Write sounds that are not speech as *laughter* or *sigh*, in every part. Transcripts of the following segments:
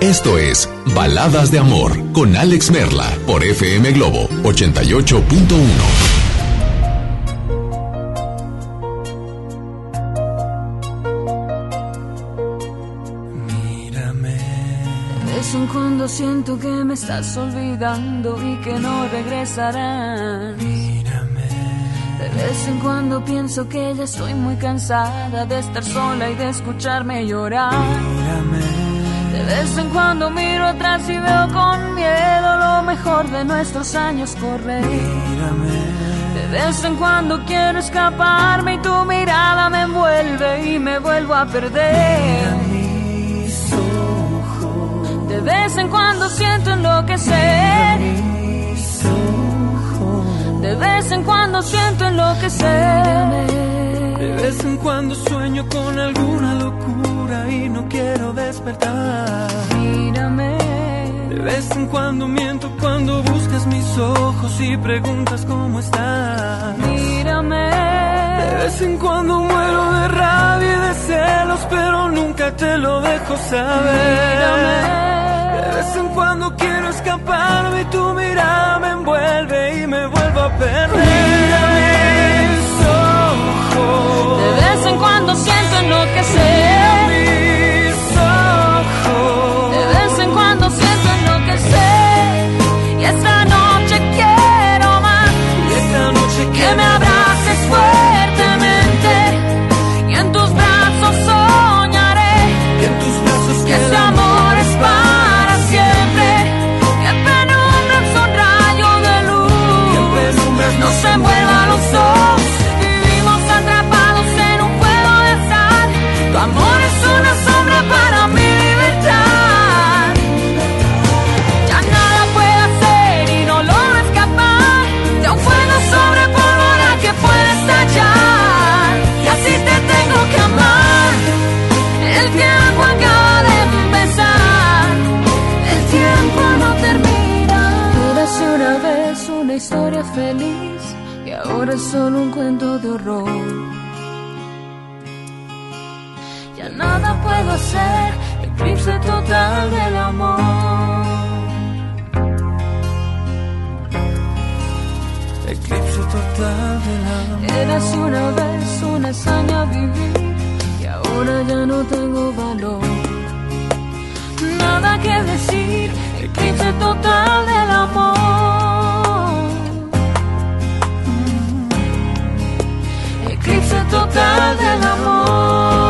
esto es Baladas de Amor con Alex Merla por FM Globo 88.1. De vez en cuando siento que me estás olvidando y que no regresarás. De vez en cuando pienso que ya estoy muy cansada de estar sola y de escucharme llorar. De vez en cuando miro atrás y veo con miedo lo mejor de nuestros años correr. De vez en cuando quiero escaparme y tu mirada me envuelve y me vuelvo a perder. De vez en cuando siento enloquecer. De vez en cuando siento enloquecer. De vez en cuando sueño con alguna locura y no quiero despertar. Mírame. De vez en cuando miento cuando buscas mis ojos y preguntas cómo estás. Mírame. De vez en cuando muero de rabia y de celos, pero nunca te lo dejo saber. De vez en cuando quiero escaparme y tu mirada me envuelve y me vuelvo a perder. mis ojos. De vez en cuando siento enloquecer. Solo un cuento de horror. Ya nada puedo hacer, eclipse total del amor. eclipse total del amor. Eras una vez una hazaña vivir y ahora ya no tengo valor. Nada que decir, eclipse total del amor. Total del amor.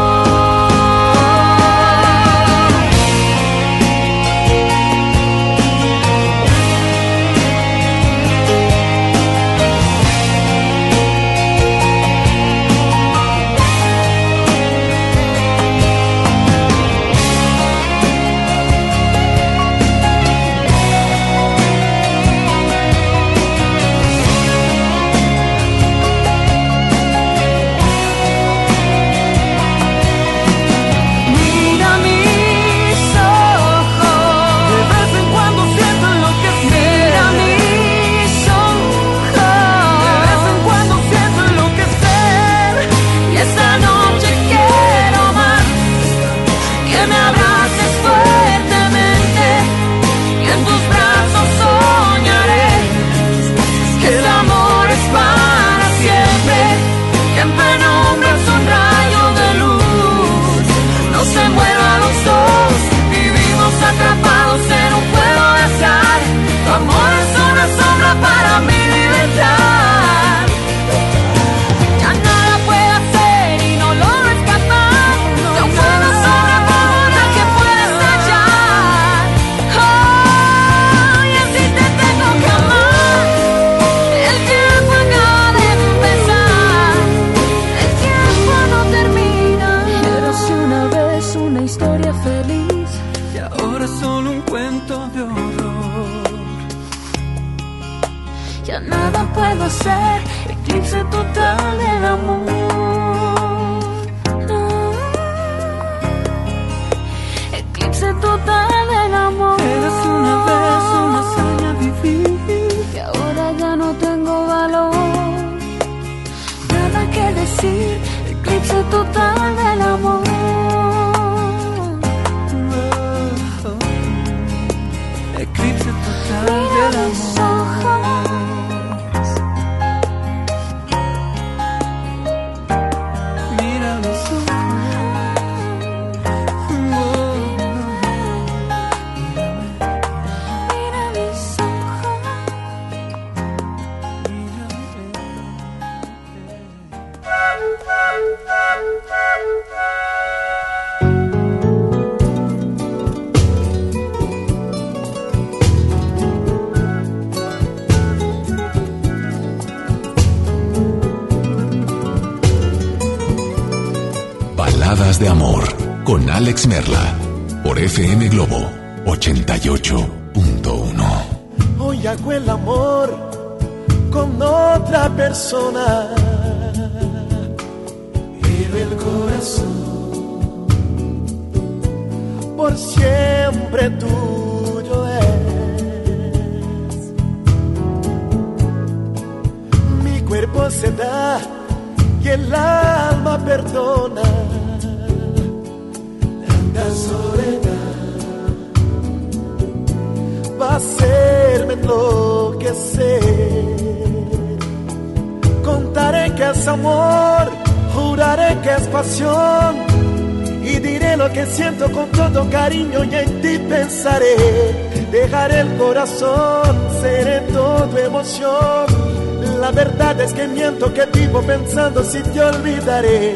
Olvidaré.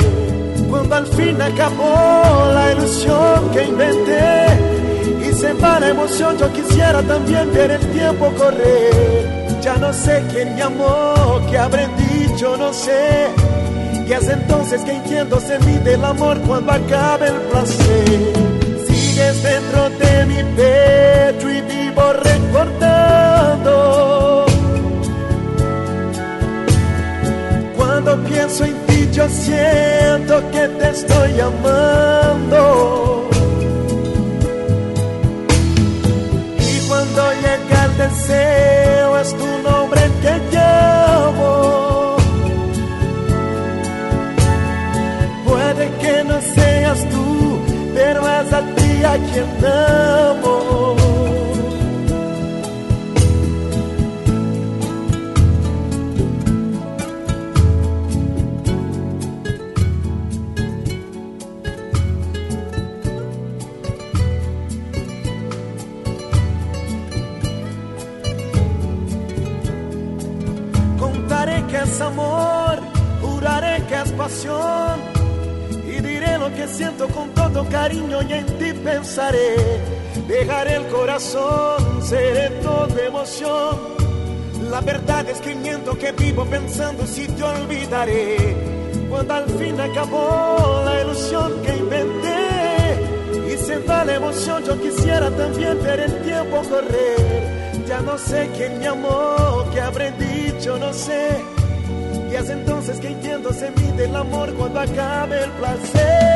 Cuando al fin acabó la ilusión que inventé y se va la emoción, yo quisiera también ver el tiempo correr. Ya no sé quién me amó, qué habré dicho, no sé. Y es entonces que entiendo se mide el amor cuando acabe el placer. Sigues dentro de mi pecho y vivo recordando. Cuando pienso en yo siento que te estoy amando. Y cuando llega el deseo es tu nombre que llamo. Puede que no seas tú, pero es a ti a quien amo. Y diré lo que siento con todo cariño y en ti pensaré. Dejaré el corazón, seré todo emoción. La verdad es que miento que vivo pensando si te olvidaré. Cuando al fin acabó la ilusión que inventé. Y se la emoción, yo quisiera también ver el tiempo correr. Ya no sé quién me amó, qué habré dicho, no sé. Y es entonces que entiendo se mide el amor cuando acabe el placer.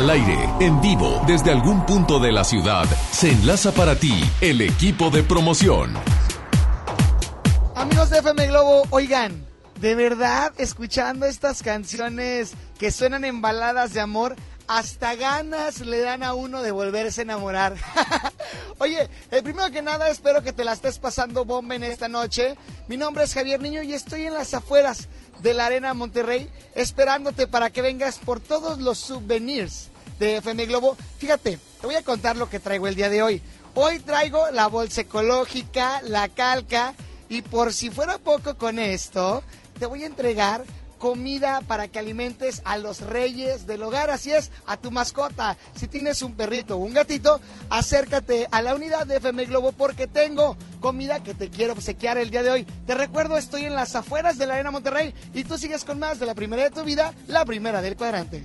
Al aire, en vivo, desde algún punto de la ciudad, se enlaza para ti el equipo de promoción. Amigos de FM Globo, oigan, de verdad, escuchando estas canciones que suenan en baladas de amor, hasta ganas le dan a uno de volverse a enamorar. *laughs* Oye, eh, primero que nada espero que te la estés pasando bomba en esta noche. Mi nombre es Javier Niño y estoy en las afueras de la Arena Monterrey esperándote para que vengas por todos los souvenirs de FM Globo. Fíjate, te voy a contar lo que traigo el día de hoy. Hoy traigo la bolsa ecológica, la calca y por si fuera poco con esto, te voy a entregar comida para que alimentes a los reyes del hogar, así es, a tu mascota. Si tienes un perrito o un gatito, acércate a la unidad de FM Globo porque tengo comida que te quiero obsequiar el día de hoy. Te recuerdo, estoy en las afueras de la Arena Monterrey y tú sigues con más de la primera de tu vida, la primera del cuadrante.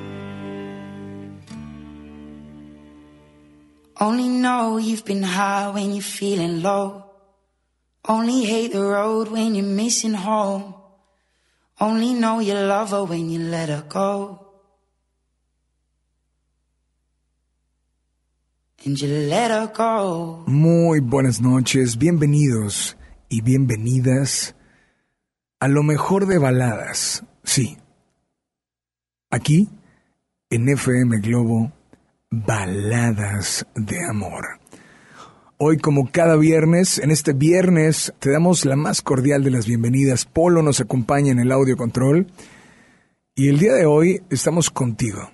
Only know you've been high when you're feeling low. Only hate the road when you're missing home. Only know you love her when you let her go. And you let her go. Muy buenas noches, bienvenidos y bienvenidas a lo mejor de baladas, sí. Aquí, en FM Globo, baladas de amor. Hoy, como cada viernes, en este viernes te damos la más cordial de las bienvenidas. Polo nos acompaña en el audio control. Y el día de hoy estamos contigo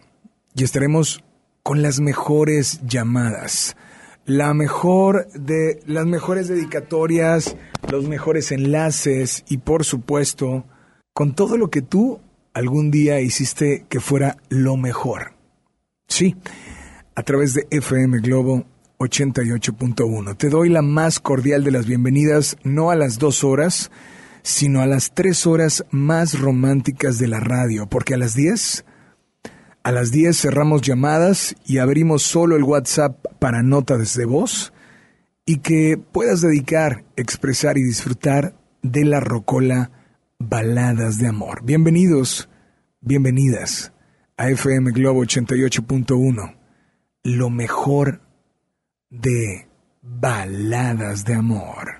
y estaremos con las mejores llamadas, la mejor de las mejores dedicatorias, los mejores enlaces y por supuesto con todo lo que tú algún día hiciste que fuera lo mejor. Sí, a través de FM Globo 88.1. Te doy la más cordial de las bienvenidas, no a las dos horas, sino a las tres horas más románticas de la radio, porque a las diez, a las diez cerramos llamadas y abrimos solo el WhatsApp para nota desde voz y que puedas dedicar, expresar y disfrutar de la rocola Baladas de Amor. Bienvenidos, bienvenidas a FM Globo 88.1, lo mejor de baladas de amor.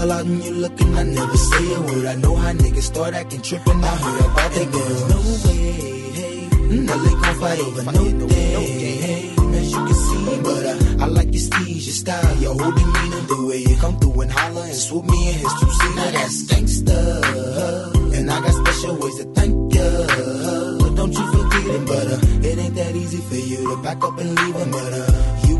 all out and you looking, I never say a word. I know how niggas start acting tripping. I heard about the girls. No way, hey. Now they gon' fight over no day, hey. As you can see, but uh, I like your steez, your style, your whole demeanor, the way you come through and holler and swoop me in his two seat. Now that's gangsta, and I got special ways to thank ya. But don't you forget it, but uh, it ain't that easy for you to back up and leave him, but uh, you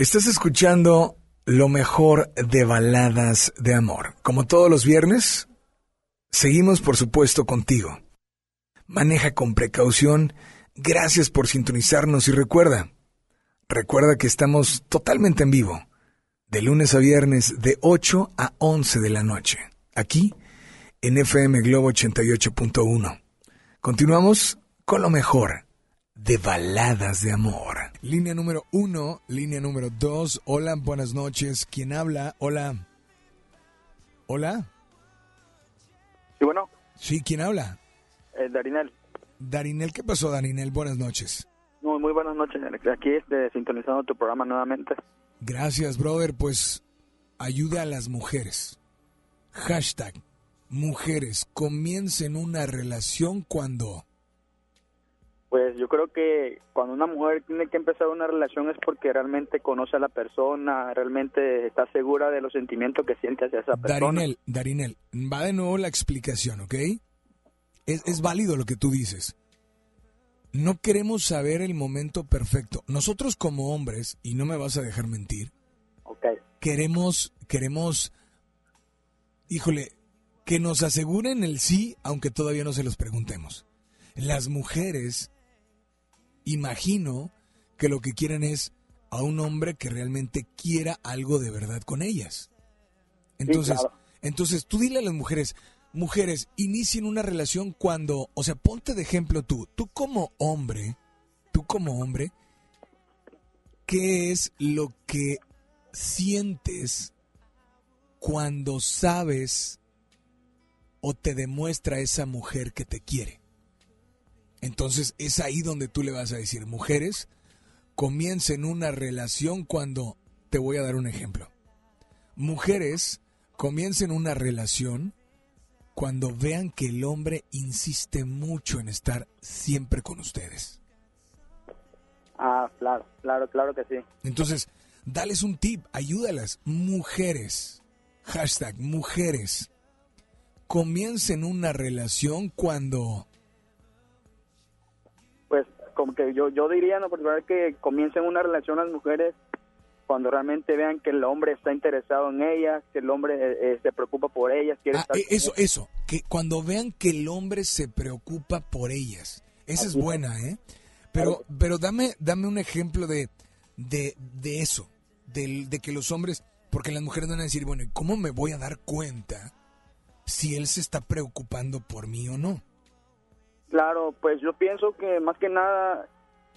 Estás escuchando lo mejor de baladas de amor. Como todos los viernes, seguimos por supuesto contigo. Maneja con precaución. Gracias por sintonizarnos y recuerda, recuerda que estamos totalmente en vivo, de lunes a viernes de 8 a 11 de la noche, aquí en FM Globo 88.1. Continuamos con lo mejor de baladas de amor. Línea número uno, línea número dos. Hola, buenas noches. ¿Quién habla? Hola. Hola. Sí, bueno, Sí, ¿quién habla? eh, Darinel. Darinel, ¿qué pasó, Darinel? Buenas noches. Muy, muy buenas noches, Alex. Aquí este, sintonizando tu programa nuevamente. Gracias, brother. Pues ayuda a las mujeres. Hashtag mujeres comiencen una relación cuando... Pues yo creo que cuando una mujer tiene que empezar una relación es porque realmente conoce a la persona, realmente está segura de los sentimientos que siente hacia esa persona. Darinel, Darinel, va de nuevo la explicación, ¿ok? Es, es válido lo que tú dices. No queremos saber el momento perfecto. Nosotros como hombres, y no me vas a dejar mentir, Ok. queremos, queremos, híjole, que nos aseguren el sí, aunque todavía no se los preguntemos. Las mujeres, imagino que lo que quieren es a un hombre que realmente quiera algo de verdad con ellas. Entonces, claro. entonces tú dile a las mujeres, mujeres, inicien una relación cuando, o sea, ponte de ejemplo tú, tú como hombre, tú como hombre, ¿qué es lo que sientes cuando sabes o te demuestra esa mujer que te quiere? Entonces es ahí donde tú le vas a decir, mujeres, comiencen una relación cuando, te voy a dar un ejemplo, mujeres, comiencen una relación cuando vean que el hombre insiste mucho en estar siempre con ustedes. Ah, claro, claro, claro que sí. Entonces, dales un tip, ayúdalas. Mujeres, hashtag mujeres, comiencen una relación cuando... Como que yo yo diría, no, por verdad que comiencen una relación las mujeres cuando realmente vean que el hombre está interesado en ellas, que el hombre eh, eh, se preocupa por ellas, quiere Ah, estar eh, con eso, eso, que cuando vean que el hombre se preocupa por ellas. Esa es buena, ¿eh? Pero, pero dame, dame un ejemplo de, de, de eso, del- de, que los hombres, porque las mujeres van a decir, bueno, ¿y cómo me voy a dar cuenta si él se está preocupando por mí o no? Claro, pues yo pienso que más que nada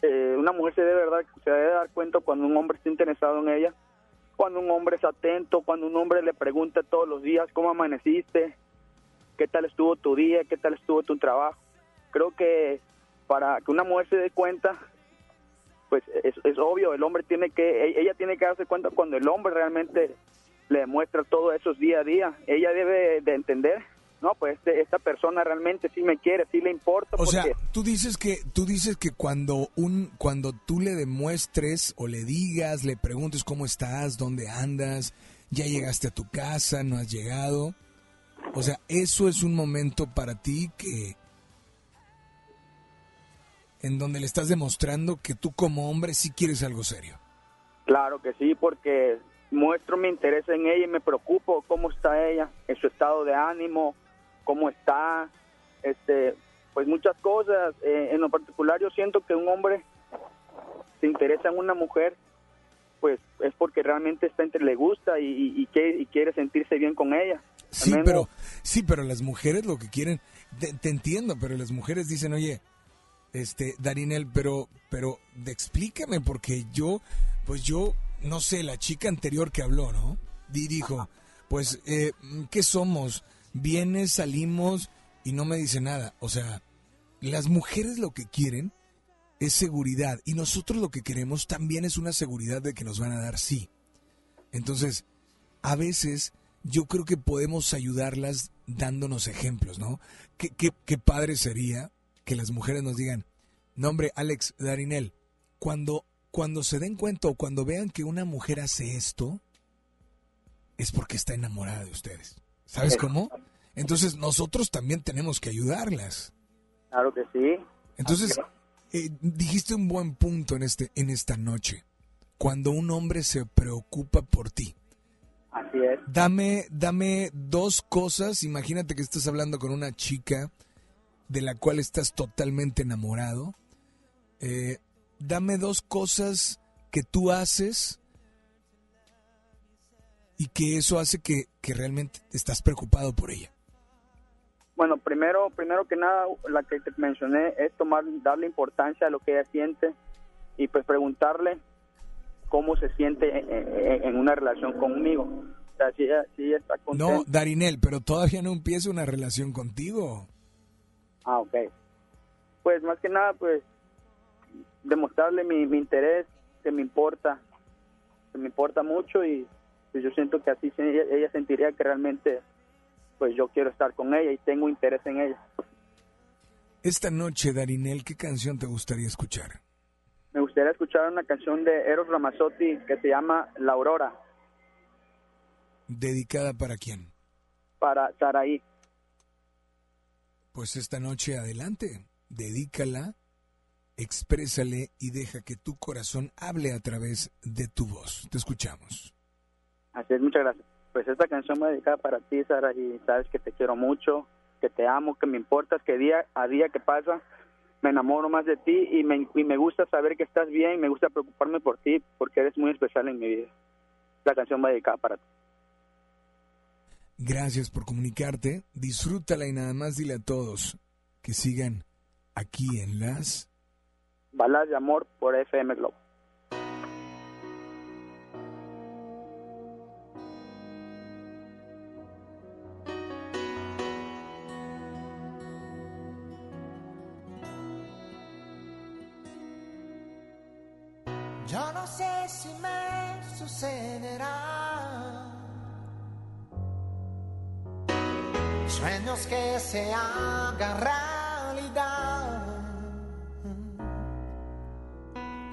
eh, una mujer se debe, dar cuenta cuando un hombre está interesado en ella, cuando un hombre es atento, cuando un hombre le pregunta todos los días cómo amaneciste, qué tal estuvo tu día, qué tal estuvo tu trabajo. Creo que para que una mujer se dé cuenta, pues es, es obvio, el hombre tiene que, e- ella tiene que darse cuenta cuando el hombre realmente le demuestra todo eso día a día. Ella debe de entender, no, pues este- esta persona realmente sí me quiere, sí le importa. O sea, porque- tú dices que tú dices que cuando un cuando tú le demuestres o le digas, le preguntes cómo estás, dónde andas, ya llegaste a tu casa, no has llegado. O sea, eso es un momento para ti que en donde le estás demostrando que tú como hombre sí quieres algo serio. Claro que sí, porque muestro mi interés en ella y me preocupo cómo está ella, en su estado de ánimo, cómo está, este, pues muchas cosas. Eh, en lo particular yo siento que un hombre se interesa en una mujer pues es porque realmente esta gente le gusta y, y- y que- y quiere sentirse bien con ella. Sí, menos- pero sí, pero las mujeres lo que quieren, te, te entiendo, pero las mujeres dicen, oye, este, Darinel, pero, pero de- explícame porque yo, pues yo, no sé, la chica anterior que habló, ¿no? Di- dijo, pues, eh, ¿qué somos? Vienes, salimos y no me dice nada. O sea, las mujeres lo que quieren es seguridad y nosotros lo que queremos también es una seguridad de que nos van a dar sí. Entonces, a veces yo creo que podemos ayudarlas dándonos ejemplos, ¿no? ¿Qué, qué, qué padre sería que las mujeres nos digan, no hombre, Alex, Darinel, cuando, cuando se den cuenta o cuando vean que una mujer hace esto, es porque está enamorada de ustedes. ¿Sabes cómo? Entonces nosotros también tenemos que ayudarlas. Claro que sí. Entonces, eh, dijiste un buen punto en, este, en esta noche. Cuando un hombre se preocupa por ti. Así es. Dame, dame dos cosas. Imagínate que estás hablando con una chica de la cual estás totalmente enamorado. Eh, dame dos cosas que tú haces y que eso hace que, que realmente estás preocupado por ella. Bueno, primero, primero que nada, la que te mencioné es tomar, darle importancia a lo que ella siente y pues preguntarle cómo se siente en, en- en una relación conmigo. O sea, si ella, si ella está contenta. No, Darinel, pero todavía no empieza una relación contigo. Ah, ok. Pues más que nada, pues demostrarle mi, mi interés, que me importa, que me importa mucho y pues, yo siento que así ella, ella sentiría que realmente pues yo quiero estar con ella y tengo interés en ella. Esta noche, Darinel, ¿qué canción te gustaría escuchar? Me gustaría escuchar una canción de Eros Ramazzotti que se llama La Aurora ¿Dedicada para quién? para Saraí. Pues esta noche adelante, dedícala, exprésale y deja que tu corazón hable a través de tu voz. Te escuchamos. Así es, muchas gracias. Pues esta canción me dedicada para ti, Sara, y sabes que te quiero mucho, que te amo, que me importas, que día a día que pasa me enamoro más de ti y me, y me gusta saber que estás bien, me gusta preocuparme por ti porque eres muy especial en mi vida. La canción va dedicada para ti. Gracias por comunicarte, disfrútala y nada más dile a todos que sigan aquí en las... Balas de amor por FM Globo. Si me sucederá. Sueños que se hagan realidad.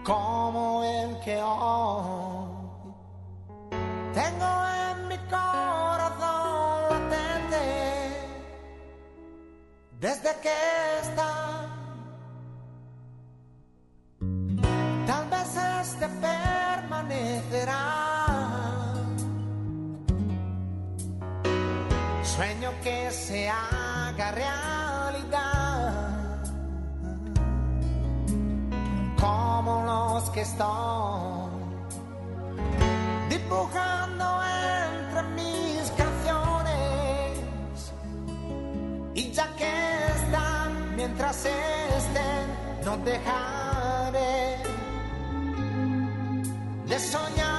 Como el que hoy tengo en mi corazón latente. Desde que está que estoy dibujando entre mis canciones. Y ya que están, mientras estén, no dejaré de soñar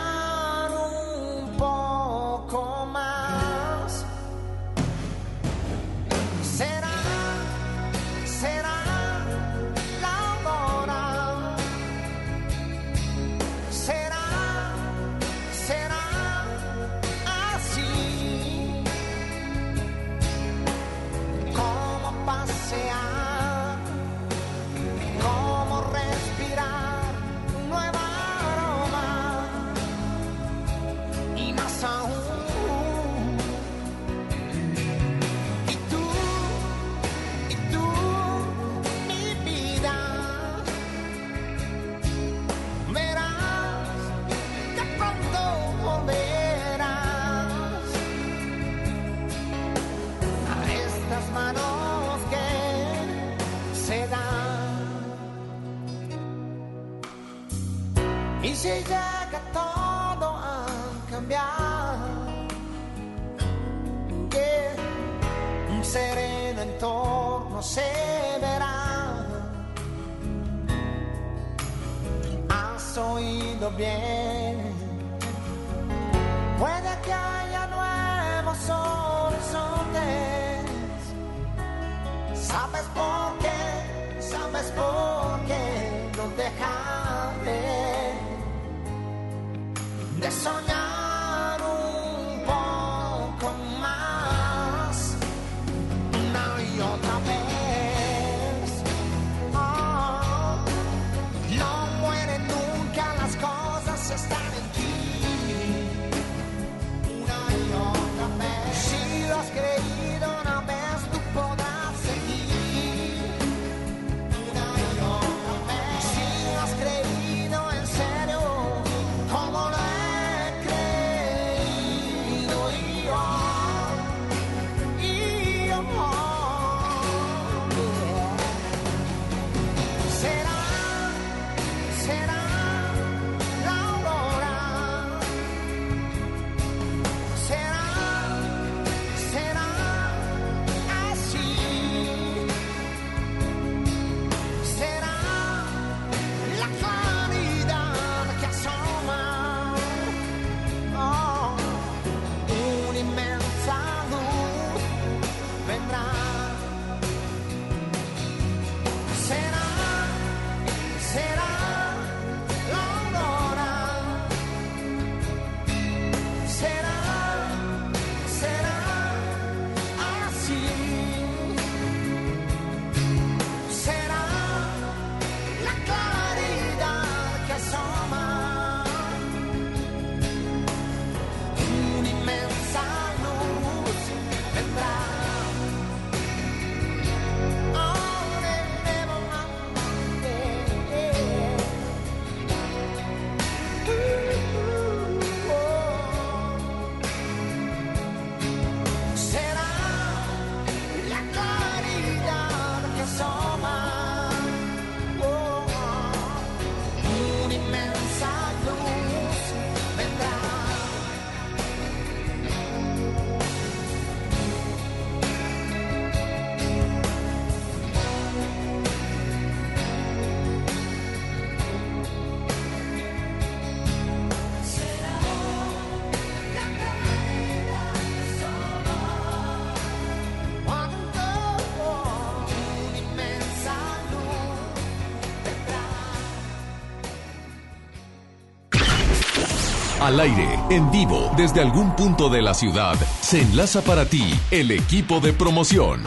Al aire, en vivo, desde algún punto de la ciudad, se enlaza para ti el equipo de promoción.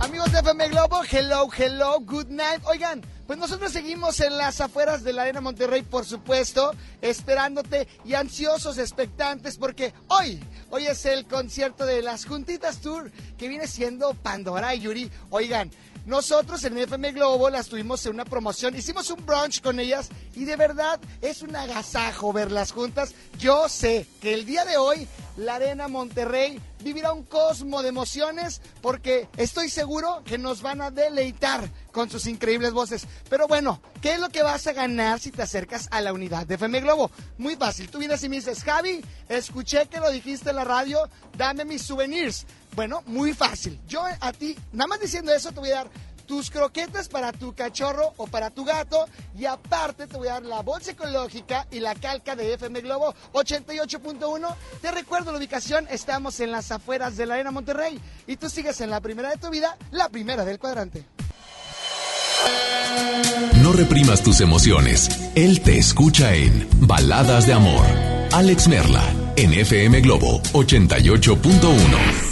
Amigos de FM Globo, hello, hello, good night. Oigan, pues nosotros seguimos en las afueras de la Arena Monterrey, por supuesto, esperándote y ansiosos, expectantes, porque hoy, hoy es el concierto de las Juntitas Tour, que viene siendo Pandora y Yuri. Oigan, nosotros en FM Globo las tuvimos en una promoción, hicimos un brunch con ellas y de verdad es un agasajo verlas juntas. Yo sé que el día de hoy la Arena Monterrey vivirá un cosmo de emociones porque estoy seguro que nos van a deleitar con sus increíbles voces. Pero bueno, ¿qué es lo que vas a ganar si te acercas a la unidad de FM Globo? Muy fácil, tú vienes y me dices, Javi, escuché que lo dijiste en la radio, dame mis souvenirs. Bueno, muy fácil. Yo a ti, nada más diciendo eso, te voy a dar tus croquetas para tu cachorro o para tu gato y aparte te voy a dar la bolsa ecológica y la calca de FM Globo 88.1. Te recuerdo la ubicación, estamos en las afueras de la Arena Monterrey y tú sigues en la primera de tu vida, la primera del cuadrante. No reprimas tus emociones. Él te escucha en Baladas de Amor. Alex Merla, en FM Globo 88.1.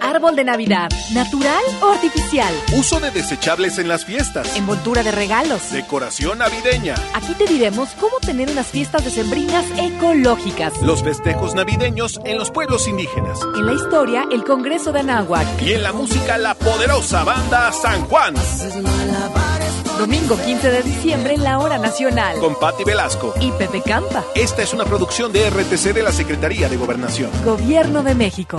Árbol de Navidad, ¿natural o artificial? Uso de desechables en las fiestas. Envoltura de regalos. Decoración navideña. Aquí te diremos cómo tener unas fiestas decembrinas ecológicas. Los festejos navideños en los pueblos indígenas. En la historia, el Congreso de Anáhuac. Y en la música, la poderosa banda San Juan. Domingo 15 de diciembre en la Hora Nacional. Con Patti Velasco. Y Pepe Campa. Esta es una producción de RTC de la Secretaría de Gobernación. Gobierno de México.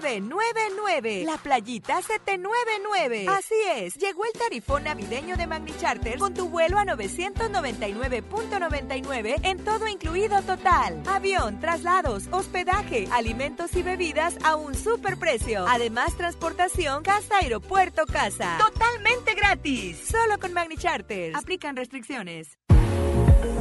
999. La playita 799. Así es, llegó el tarifón navideño de Magni Charter con tu vuelo a 999.99 en todo incluido total. Avión, traslados, hospedaje, alimentos y bebidas a un super precio. Además, transportación casa, aeropuerto, casa. Totalmente gratis. Solo con Magni Charter. Aplican restricciones.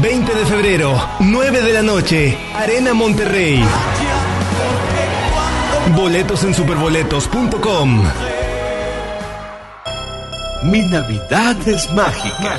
20 de febrero, 9 de la noche, Arena Monterrey. Boletos en superboletos.com. Mi Navidad es mágica.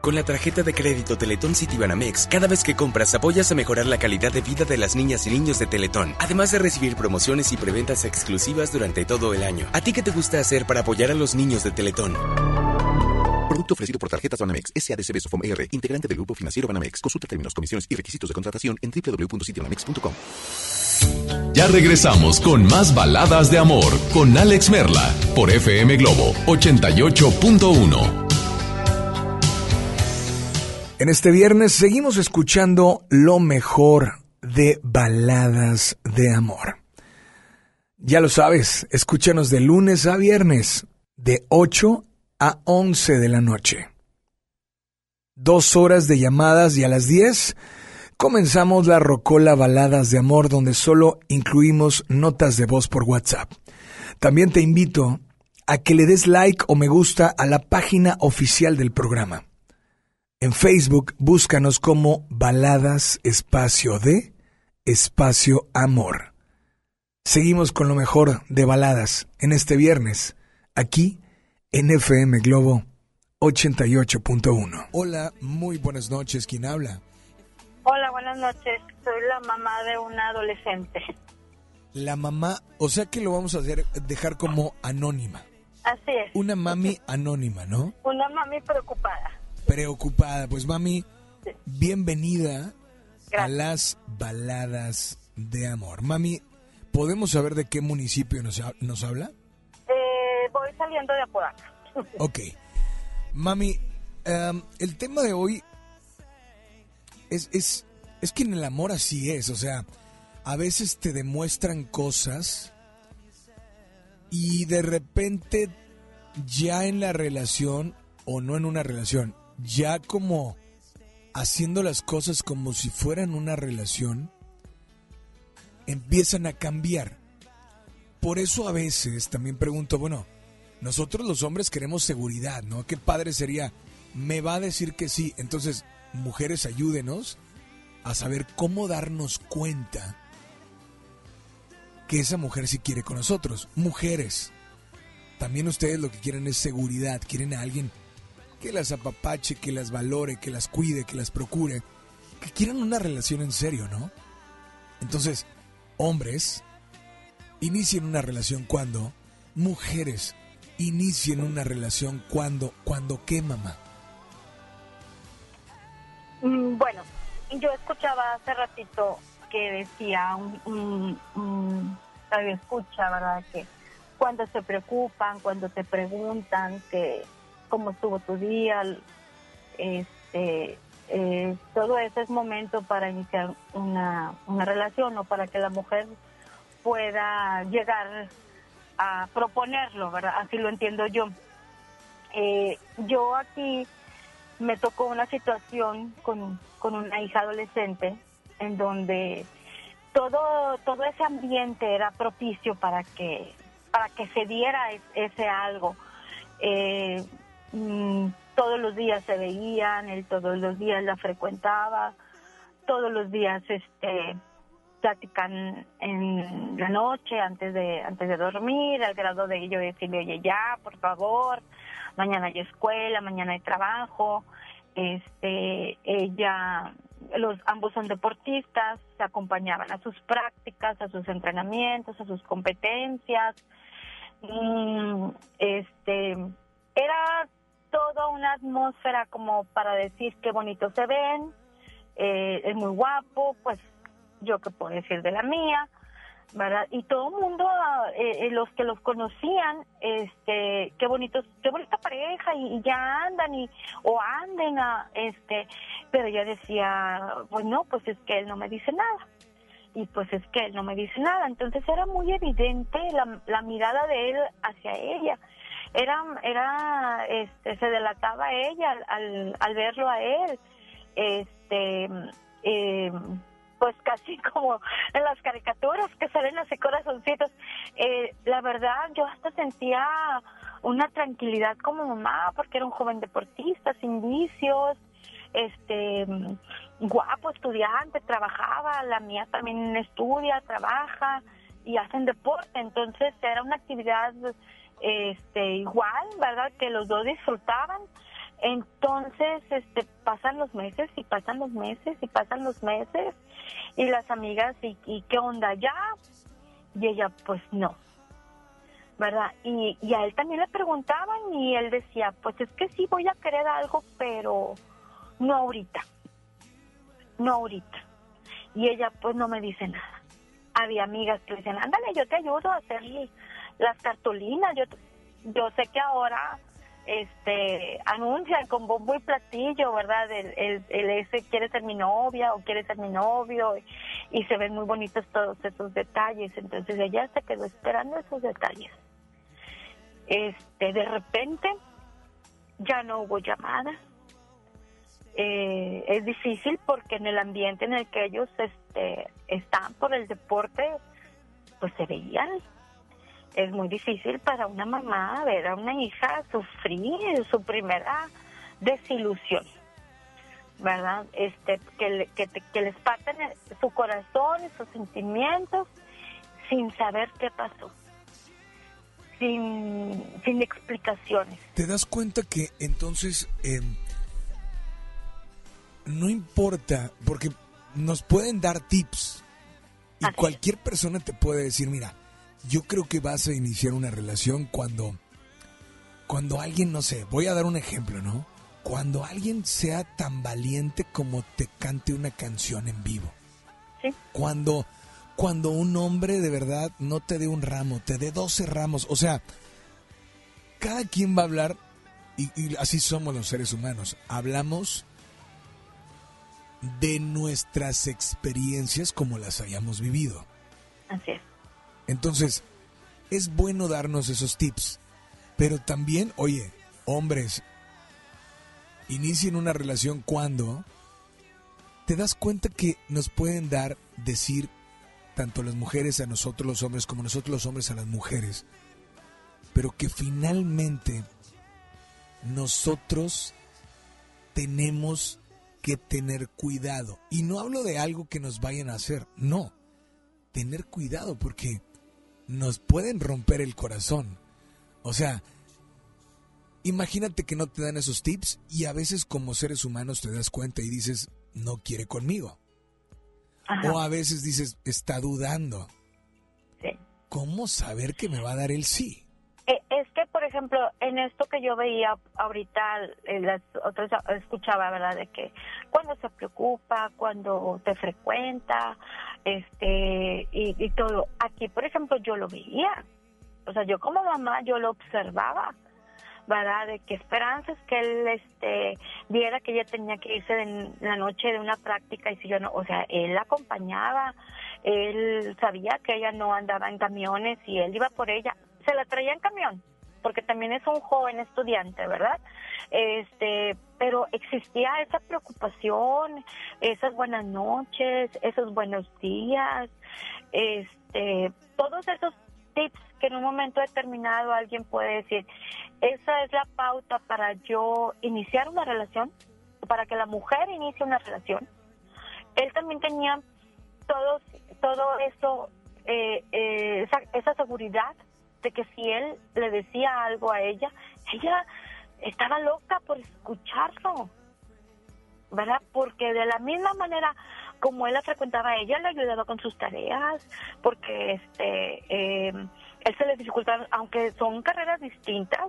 Con la tarjeta de crédito Teletón Citibanamex, cada vez que compras apoyas a mejorar la calidad de vida de las niñas y niños de Teletón, además de recibir promociones y preventas exclusivas durante todo el año. ¿A ti qué te gusta hacer para apoyar a los niños de Teletón? Producto ofrecido por tarjetas Banamex, SADCB Sofom R, integrante del grupo financiero Banamex. Consulta términos, comisiones y requisitos de contratación en www.citibanamex.com. Ya regresamos con más baladas de amor con Alex Merla por FM Globo 88.1. En este viernes seguimos escuchando lo mejor de baladas de amor. Ya lo sabes, escúchanos de lunes a viernes, de 8 a 11 de la noche. Dos horas de llamadas y a las 10 comenzamos la Rocola Baladas de Amor donde solo incluimos notas de voz por WhatsApp. También te invito a que le des like o me gusta a la página oficial del programa. En Facebook búscanos como Baladas Espacio de Espacio Amor. Seguimos con lo mejor de baladas en este viernes, aquí en FM Globo 88.1. Hola, muy buenas noches, ¿quién habla? Hola, buenas noches. Soy la mamá de una adolescente. La mamá, o sea que lo vamos a hacer, dejar como anónima. Así es. Una mami anónima, ¿no? Una mami preocupada. Preocupada. Pues mami, bienvenida a las baladas de amor. Mami, ¿podemos saber de qué municipio nos, ha- nos habla? Eh, voy saliendo de Apodaca. *laughs* Ok. Mami, em, el tema de hoy es, es, es que en el amor así es, o sea, a veces te demuestran cosas y de repente ya en la relación, o no en una relación, ya como haciendo las cosas como si fueran una relación, empiezan a cambiar. Por eso a veces también pregunto, bueno, nosotros los hombres queremos seguridad, ¿no? Qué padre sería, me va a decir que sí. Entonces, mujeres, ayúdenos a saber cómo darnos cuenta que esa mujer sí quiere con nosotros. Mujeres, también ustedes lo que quieren es seguridad, quieren a alguien que las apapache, que las valore, que las cuide, que las procure, que quieran una relación en serio, ¿no? Entonces, hombres, inicien una relación cuando, mujeres, inicien una relación cuando, cuando qué, mamá. Mm, Bueno, yo escuchaba hace ratito que decía un, un, un escucha, ¿verdad? Que cuando se preocupan, cuando te preguntan que cómo estuvo tu día, este, eh, todo eso es momento para iniciar una, una relación o para que la mujer pueda llegar a proponerlo, ¿verdad? Así lo entiendo yo. Eh, yo aquí me tocó una situación con, con una hija adolescente en donde todo todo ese ambiente era propicio para que para que se diera ese algo eh, mm, todos los días se veían él todos los días la frecuentaba todos los días este platican en la noche antes de antes de dormir al grado de yo decirle oye ya por favor mañana hay escuela mañana hay trabajo este ella los ambos son deportistas, se acompañaban a sus prácticas, a sus entrenamientos, a sus competencias. Mm, este era toda una atmósfera como para decir qué bonito se ven, eh, es muy guapo, pues yo qué puedo decir de la mía, ¿verdad? Y todo el mundo, eh, eh, los que los conocían, este, qué bonitos, qué bonita pareja y, ya andan y o anden a, este, pero ella decía, pues no, pues es que él no me dice nada y pues es que él no me dice nada, entonces era muy evidente la, la mirada de él hacia ella, era, era, este, se delataba ella al, al, verlo a él, este, eh, pues *laughs* casi como en las caricaturas que salen así corazoncitos. Eh, la verdad, yo hasta sentía una tranquilidad como mamá, porque era un joven deportista, sin vicios, este guapo estudiante, trabajaba, la mía también estudia, trabaja y hacen deporte, entonces era una actividad este igual, ¿verdad? Que los dos disfrutaban. Entonces, este pasan los meses y pasan los meses y pasan los meses y las amigas, ¿y, qué onda ya? Y ella, pues no, ¿verdad? Y, y a él también le preguntaban y él decía, pues es que sí voy a querer algo, pero no ahorita, no ahorita. Y ella pues no me dice nada. Había amigas que le decían, ándale, yo te ayudo a hacer las cartulinas, yo, yo sé que ahora este anuncian con bombo y platillo, ¿verdad? El, el, ese quiere ser mi novia o quiere ser mi novio y, se ven muy bonitos todos esos detalles. Entonces ella se quedó esperando esos detalles. Este, de repente ya no hubo llamada. Eh, es difícil porque en el ambiente en el que ellos este, están por el deporte, pues se veían es muy difícil para una mamá ver a una hija sufrir su primera desilusión, ¿verdad? Este, que, que, les parten su corazón y sus sentimientos sin saber qué pasó, sin, sin explicaciones. ¿Te das cuenta que entonces em, no importa, porque nos pueden dar tips y cualquier persona te puede decir, mira, yo creo que vas a iniciar una relación cuando, cuando alguien, no sé, voy a dar un ejemplo, ¿no? Cuando alguien sea tan valiente como te cante una canción en vivo. Sí. Cuando, cuando un hombre de verdad no te dé un ramo, te dé 12 ramos. O sea, cada quien va a hablar, y, y así somos los seres humanos, hablamos de nuestras experiencias como las hayamos vivido. Así es. Entonces, es bueno darnos esos tips, pero también, oye, hombres, inicien una relación cuando te das cuenta que nos pueden dar, decir, tanto las mujeres a nosotros los hombres como nosotros los hombres a las mujeres, pero que finalmente nosotros tenemos que tener cuidado. Y no hablo de algo que nos vayan a hacer, no, tener cuidado porque nos pueden romper el corazón. O sea, imagínate que no te dan esos tips y a veces como seres humanos te das cuenta y dices, no quiere conmigo. O a veces dices, está dudando. Sí. ¿Cómo saber que me va a dar el sí? Eh, es que, por ejemplo, en esto que yo veía ahorita, las otras escuchaba, ¿verdad? De que cuando se preocupa, cuando te frecuenta, este, y, todo. Aquí, por ejemplo, yo lo veía. O sea, yo como mamá, yo lo observaba, ¿verdad? De que esperanzas que él este viera que ella tenía que irse en la noche de una práctica y si yo no, o sea, él la acompañaba, él sabía que ella no andaba en camiones y él iba por ella, se la traía en camión, porque también es un joven estudiante, ¿verdad? Este, pero existía esa preocupación, esas buenas noches, esos buenos días, este, todos esos tips que en un momento determinado alguien puede decir, esa es la pauta para yo iniciar una relación, para que la mujer inicie una relación. Él también tenía todo, todo eso, eh, eh, esa, esa seguridad de que si él le decía algo a ella, ella estaba loca por escucharlo, ¿verdad? Porque de la misma manera como él la frecuentaba ella, le ayudaba con sus tareas, porque este, eh, él se le dificultaba, aunque son carreras distintas,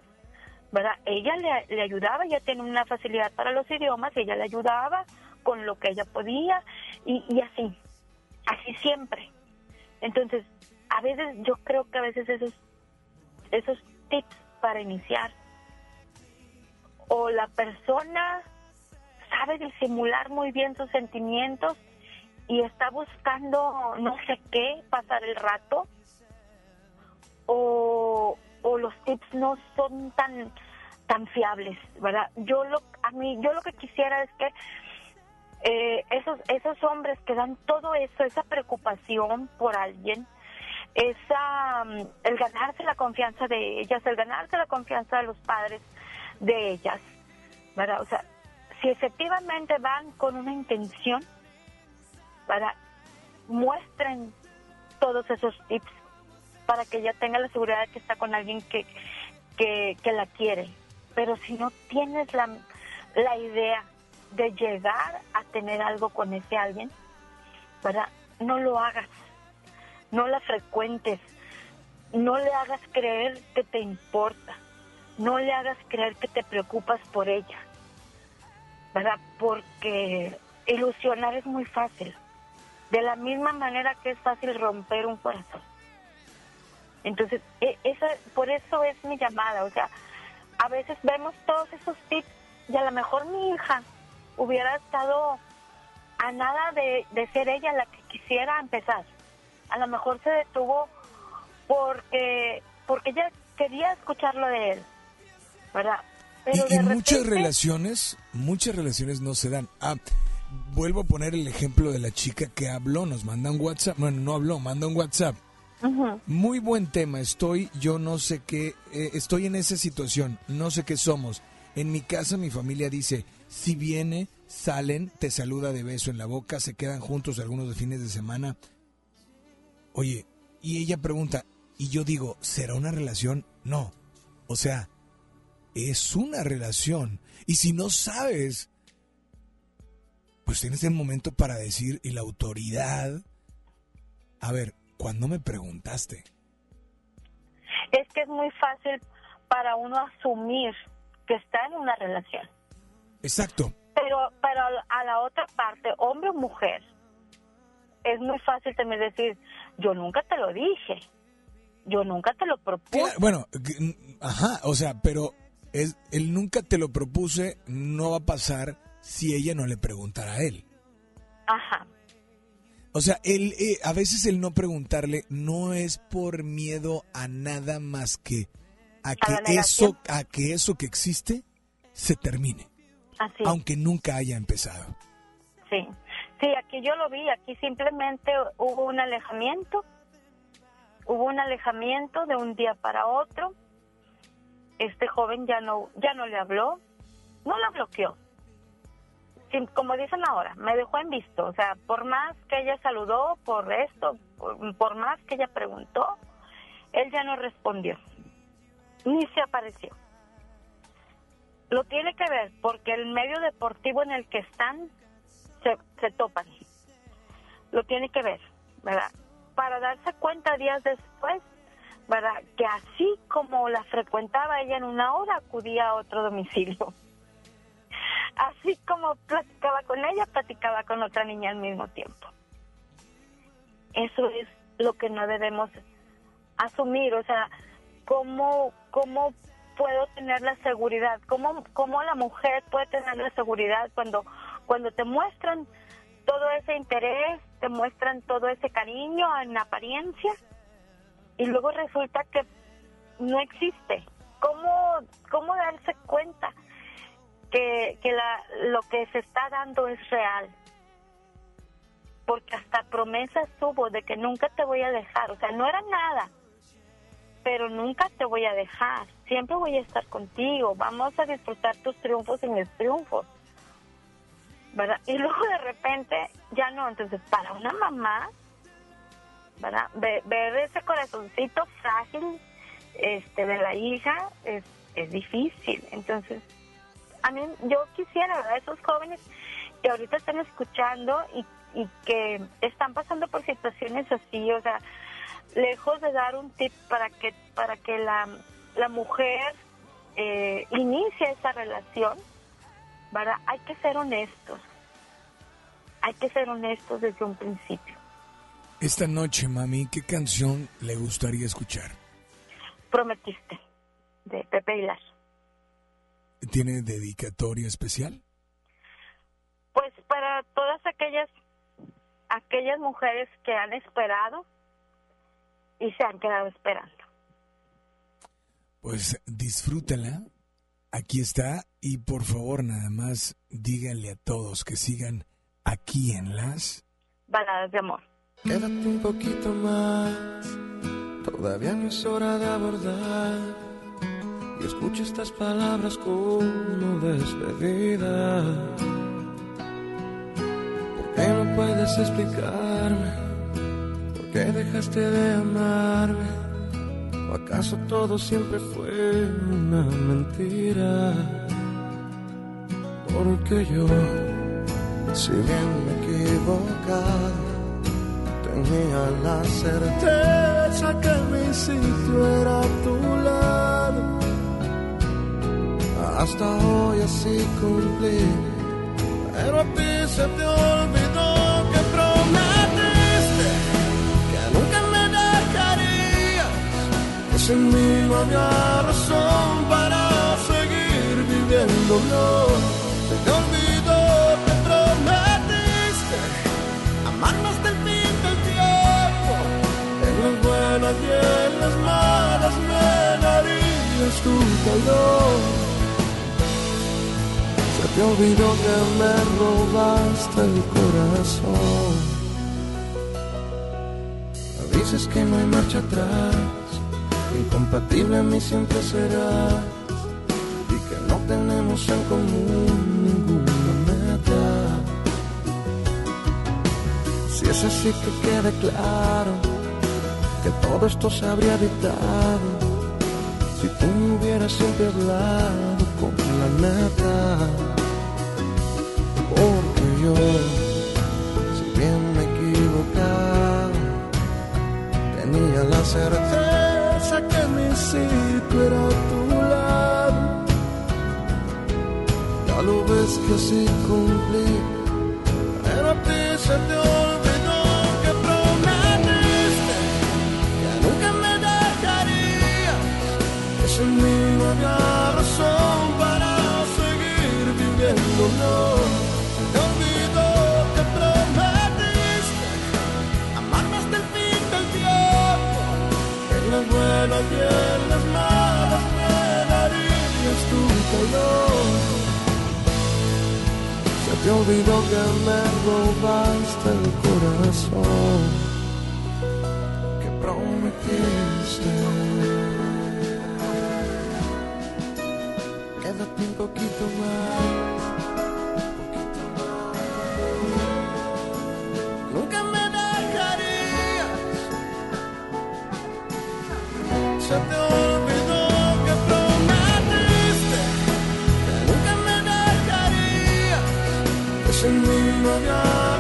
¿verdad? Ella le, le ayudaba, ella tiene una facilidad para los idiomas, ella le ayudaba con lo que ella podía y, y así, así siempre. Entonces, a veces yo creo que a veces esos, esos tips para iniciar o la persona sabe disimular muy bien sus sentimientos y está buscando no sé qué, pasar el rato, o, o los tips no son tan tan fiables, ¿verdad? Yo lo a mí yo lo que quisiera es que eh, esos esos hombres que dan todo eso, esa preocupación por alguien, esa mm, el ganarse la confianza de ellas, el ganarse la confianza de los padres de ellas, ¿verdad? O sea, si efectivamente van con una intención, para muestren todos esos tips para que ella tenga la seguridad de que está con alguien que, que, la quiere. Pero si no tienes la, la idea de llegar a tener algo con ese alguien, ¿verdad? No lo hagas, no la frecuentes, no le hagas creer que te importa, no le hagas creer que te preocupas por ella, ¿verdad? Porque ilusionar es muy fácil. De la misma manera que es fácil romper un corazón. Entonces, e, esa, por eso es mi llamada. O sea, a veces vemos todos esos tips y a lo mejor mi hija hubiera estado a nada de, ser ella la que quisiera empezar. A lo mejor se detuvo porque, porque ella quería escucharlo de él, ¿verdad? Pero y, muchas relaciones, muchas relaciones no se dan. Ah, vuelvo a poner el ejemplo de la chica que habló, nos manda un WhatsApp, bueno, no habló, manda un WhatsApp. Muy buen tema, estoy, yo no sé qué, eh, estoy en esa situación, no sé qué somos. En mi casa mi familia dice, si viene, salen, te saluda de beso en la boca, se quedan juntos algunos de fines de semana. Oye, y ella pregunta, y yo digo, ¿será una relación? No. O sea, es una relación. Y si no sabes pues tienes el momento para decir, y la autoridad, a ver, ¿cuándo me preguntaste? Es que es muy fácil para uno asumir que está en una relación. Exacto. Pero, pero a la otra parte, hombre o mujer, es muy fácil también decir, yo nunca te lo dije, yo nunca te lo propuse. Bueno, ajá, o sea, pero es, el nunca te lo propuse no va a pasar si ella no le preguntara a él. Ajá. O sea, él, eh, a veces el no preguntarle no es por miedo a nada más que a que eso, a que eso que existe se termine. Así. Aunque nunca haya empezado. Sí. Sí, aquí yo lo vi, aquí simplemente hubo un alejamiento, hubo un alejamiento de un día para otro. Este joven ya no, ya no le habló, no la bloqueó, como dicen ahora, me dejó en visto. O sea, por más que ella saludó, por esto, por, más que ella preguntó, él ya no respondió, ni se apareció. Lo tiene que ver porque el medio deportivo en el que están se, se topan. Lo tiene que ver, ¿verdad? Para darse cuenta días después, ¿verdad? Que así como la frecuentaba ella en una hora, acudía a otro domicilio *laughs* así como platicaba con ella, platicaba con otra niña al mismo tiempo. Eso es lo que no debemos asumir, o sea, cómo, cómo puedo tener la seguridad? ¿Cómo, ¿Cómo la mujer puede tener la seguridad cuando, cuando te muestran todo ese interés, te muestran todo ese cariño en apariencia y luego resulta que no existe? ¿Cómo, cómo darse cuenta que, que la, lo que se está dando es real? Porque hasta promesas tuvo de que nunca te voy a dejar, o sea, no era nada, pero nunca te voy a dejar, siempre voy a estar contigo, vamos a disfrutar tus triunfos y mis triunfos. ¿Verdad? Y luego de repente ya no, entonces para una mamá, ¿verdad? Ver, ver ese corazoncito frágil este de la hija es, es difícil. Entonces, a mí yo quisiera, ¿verdad? Esos jóvenes que ahorita están escuchando y, y que están pasando por situaciones así, o sea, lejos de dar un tip para que para que la, la mujer eh, inicie esa relación, ¿verdad? Hay que ser honestos. Hay que ser honestos desde un principio. Esta noche, mami, ¿qué canción le gustaría escuchar? Prometiste, de Pepe Hilar. ¿Tiene dedicatoria especial? Pues para todas aquellas aquellas mujeres que han esperado y se han quedado esperando. Pues disfrútala. Aquí está. Y por favor, nada más díganle a todos que sigan aquí en las baladas de amor. Quédate un poquito más. Todavía no es hora de abordar. Y escucha estas palabras como despedida. ¿Por qué no puedes explicarme? ¿Por qué dejaste de amarme? ¿O acaso todo siempre fue una mentira? Porque yo, si bien me equivocaba, tenía la certeza que mi sitio era a tu lado. Hasta hoy así cumplí, pero a ti se te olvidó que prometiste que nunca me dejarías. Que sin mí no había razón para seguir viviendo. No, se te olvidó que prometiste el fin del tiempo. En las buenas y en las malas me darías tu calor. Se te olvidó que me robaste el corazón. Dices que no hay marcha atrás, incompatible a mí siempre será. Y que no tenemos en común Si es así que quede claro que todo esto se habría evitado si tú me hubieras siempre hablado con la neta. Porque yo, si bien me equivocaba, tenía la certeza que mi sitio era tu lado. Ya lo ves que así cumplí, pero a ti se te Sin mí razón para seguir viviendo, no. Te olvidó que prometiste amarme hasta el fin del tiempo. En las buenas y en las malas me darías tu calor. Se te olvidó que me robaste el corazón que prometiste. Quédate un poquito más. poquito más. Nunca me dejarías. Se te olvidó que prometiste que nunca me dejarías. Que sin mí no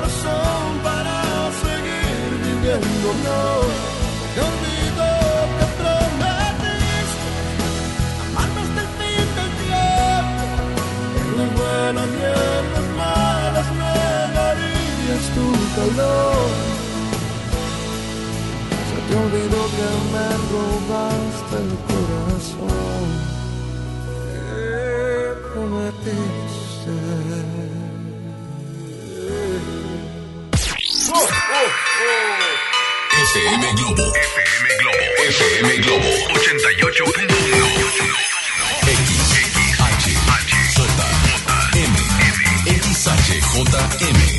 razón para seguir viviendo. No, dolor. Se te olvidó que el corazón. Oh, oh, oh. FM Globo. FM Globo. FM Globo. 88.1. XHJM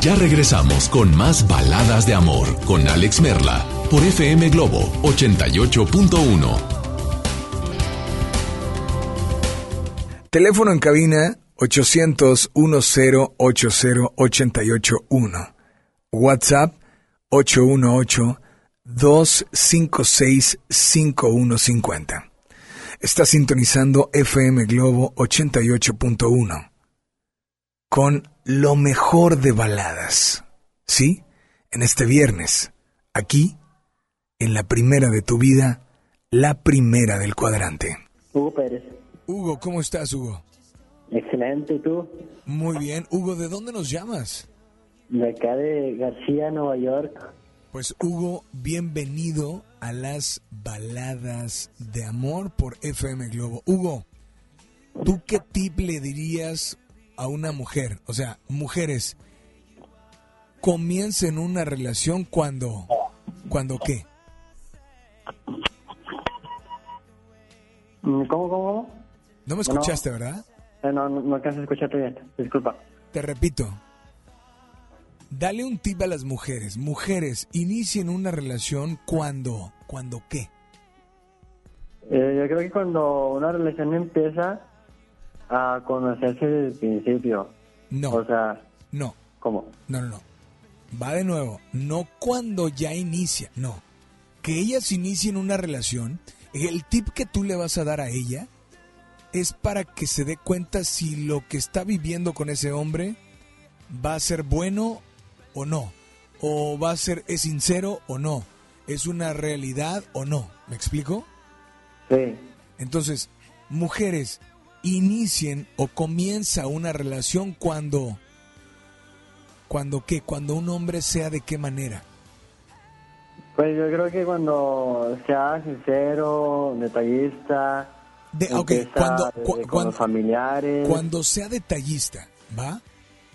Ya regresamos con más baladas de amor con Alex Merla por FM Globo 88.1. Teléfono en cabina 800-1080-881. WhatsApp 818-256-5150. Está sintonizando FM Globo 88.1 con lo mejor de baladas. ¿Sí? En este viernes, aquí, en la primera de tu vida, la primera del cuadrante. Hugo Pérez. Hugo, ¿cómo estás, Hugo? Excelente, ¿y tú? Muy bien. Hugo, ¿de dónde nos llamas? De acá de García, Nueva York. Pues Hugo, bienvenido a las baladas de amor por FM Globo. Hugo, ¿tú qué tip le dirías a una mujer? O sea, mujeres, comiencen una relación cuando, cuando qué? Mm, ¿Cómo, cómo? No me escuchaste, ¿verdad? Eh, no, no, no alcanzo a escucharte bien. Disculpa. Te repito. Dale un tip a las mujeres. Mujeres, inicien una relación cuando, cuando qué? Eh, yo creo que cuando una relación empieza a conocerse desde el principio. No. O sea, No, ¿cómo? no, no, no. Va de nuevo. No cuando ya inicia, no. Que ellas inicien una relación. El tip que tú le vas a dar a ella es para que se dé cuenta si lo que está viviendo con ese hombre va a ser bueno o no. O va a ser, es sincero o no. Es una realidad o no. ¿Me explico? Sí. Entonces, mujeres, inicien o comienza una relación cuando... ¿Cuando qué? Cuando un hombre sea de qué manera. Pues yo creo que cuando sea sincero, detallista, De- cuando- desde cu- con cuando- los familiares. Cuando sea detallista, ¿va?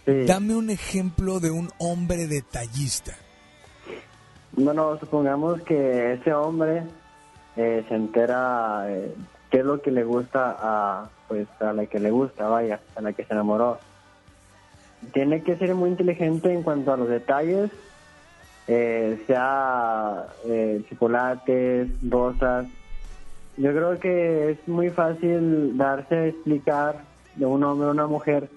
Sí. Dame un ejemplo de un hombre detallista. Bueno, supongamos que ese hombre eh, se entera eh, qué es lo que le gusta a pues a la que le gusta, vaya, a la que se enamoró. Tiene que ser muy inteligente en cuanto a los detalles, eh, sea eh, chocolates, rosas. Yo creo que es muy fácil darse a explicar de un hombre a una mujer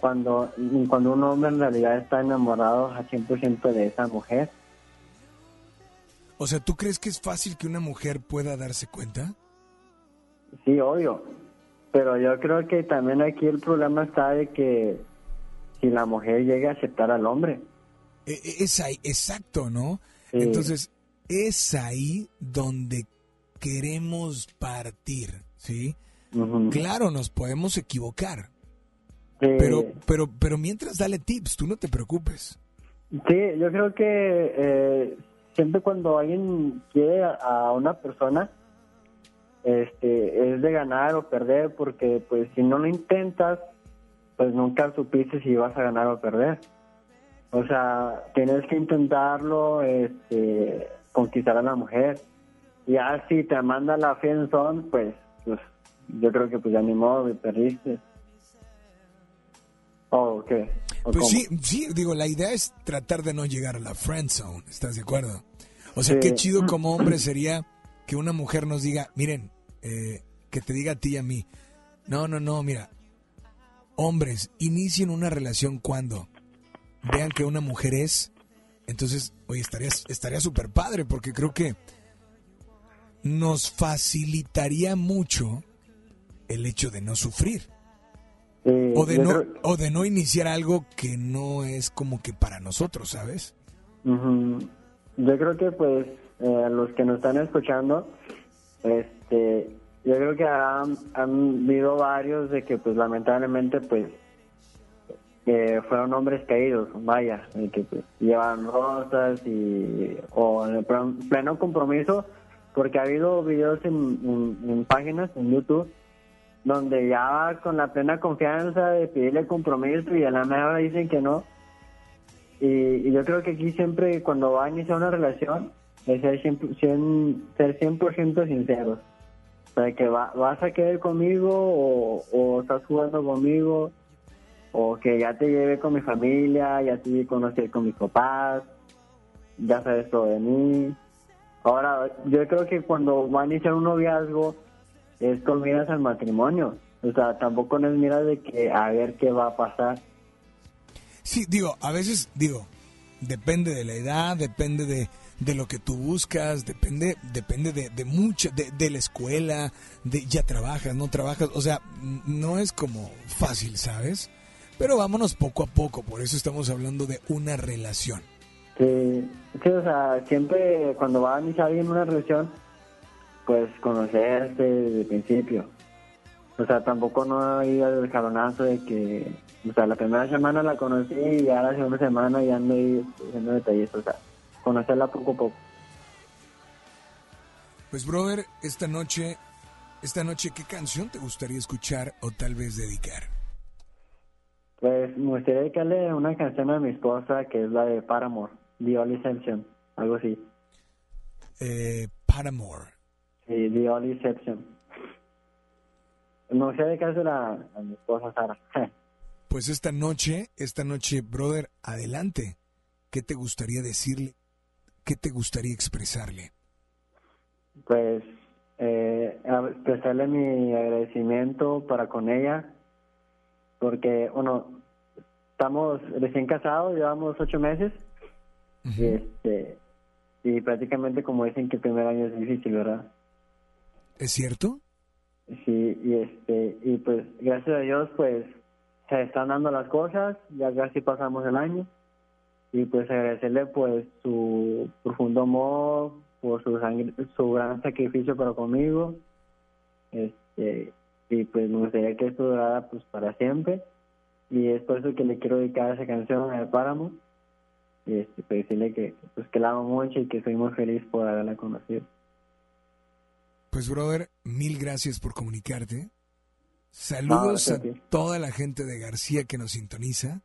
cuando, cuando un hombre en realidad está enamorado al 100% de esa mujer. O sea, ¿tú crees que es fácil que una mujer pueda darse cuenta? Sí, obvio. Pero yo creo que también aquí el problema está de que si la mujer llega a aceptar al hombre. E- e- Es ahí, exacto, ¿no? Sí. Entonces, es ahí donde queremos partir, ¿sí? Claro, nos podemos equivocar. Sí. Pero, pero, pero mientras dale tips, tú no te preocupes. Sí, yo creo que eh, siempre cuando alguien quiere a, a una persona, este, es de ganar o perder, porque pues si no lo intentas, pues nunca supiste si vas a ganar o perder. O sea, tienes que intentarlo, este, conquistar a la mujer. Y ya si te manda la friendzone, pues, pues yo creo que pues ya ni modo, me perdiste. ¿O qué? ¿O Pues cómo? sí, sí, digo, la idea es tratar de no llegar a la friend zone, ¿estás de acuerdo? O sea, Sí. qué chido como hombre sería que una mujer nos diga, miren, eh, que te diga a ti y a mí, no, no, no, mira, hombres, inicien una relación cuando vean que una mujer es, entonces, oye, estaría estaría súper padre porque creo que nos facilitaría mucho el hecho de no sufrir. O de, no, creo- o de no iniciar algo que no es como que para nosotros, ¿sabes? Yo creo que pues eh, los que nos están escuchando, este, yo creo que han, han habido varios de que pues lamentablemente pues fueron hombres caídos, vaya, de que pues, llevan rosas y o en pleno compromiso, porque ha habido videos en, páginas en YouTube donde ya con la plena confianza de pedirle compromiso y a la mejor dicen que no. Y, y yo creo que aquí siempre cuando va a iniciar una relación es ser 100%, cien- ser 100% sinceros. O sea, que va, vas a querer conmigo o, o estás jugando conmigo o que ya te llevé con mi familia, ya te conocer con mis papás, ya sabes todo de mí. Ahora, yo creo que cuando va a iniciar un noviazgo es con miras al matrimonio. O sea, tampoco no es miras de que a ver qué va a pasar. Sí, digo, a veces, digo, depende de la edad, depende de, de lo que tú buscas, depende, depende de, de mucho, de, de la escuela, de ya trabajas, no trabajas, o sea, no es como fácil, ¿sabes? Pero vámonos poco a poco, por eso estamos hablando de una relación. Sí, sí, o sea, siempre cuando va a iniciar alguien una relación, pues conocerse desde el principio. O sea, tampoco no hay el jalonazo de que, o sea, la primera semana la conocí y ya la segunda semana ya ando ahí detalles, o sea, conocerla poco a poco. Pues, brother, esta noche, esta noche, ¿qué canción te gustaría escuchar o tal vez dedicar? Pues me gustaría dedicarle una canción a mi esposa que es la de Paramore, The Only Exception, algo así. Eh, Paramore. Sí, The Only Exception. Me gustaría dedicársela a mi esposa Sara. *laughs* Pues esta noche, esta noche, brother, adelante. ¿Qué te gustaría decirle? ¿Qué te gustaría expresarle? Pues eh, expresarle mi agradecimiento para con ella, porque, bueno, estamos recién casados, llevamos ocho meses, y, este, y prácticamente como dicen que el primer año es difícil, ¿verdad? ¿Es cierto? Sí, y este, y pues gracias a Dios, pues se están dando las cosas, ya casi pasamos el año, y pues agradecerle pues su profundo amor, por su, sangre- su gran sacrificio para conmigo, este, y pues me gustaría que esto durara pues para siempre, y es por eso que le quiero dedicar esa canción a El Páramo, y este, pues decirle que, pues que la amo mucho y que soy muy feliz por haberla conocido. Pues, brother, mil gracias por comunicarte. No, Saludos gracias a toda la gente de García que nos sintoniza.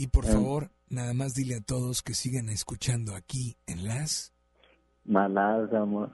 Y por Em. favor, nada más dile a todos que sigan escuchando aquí en las... Maladas de amor.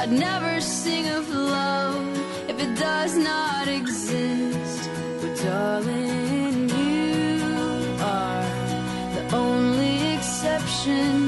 I'd never sing of love if it does not exist. But darling, you are the only exception.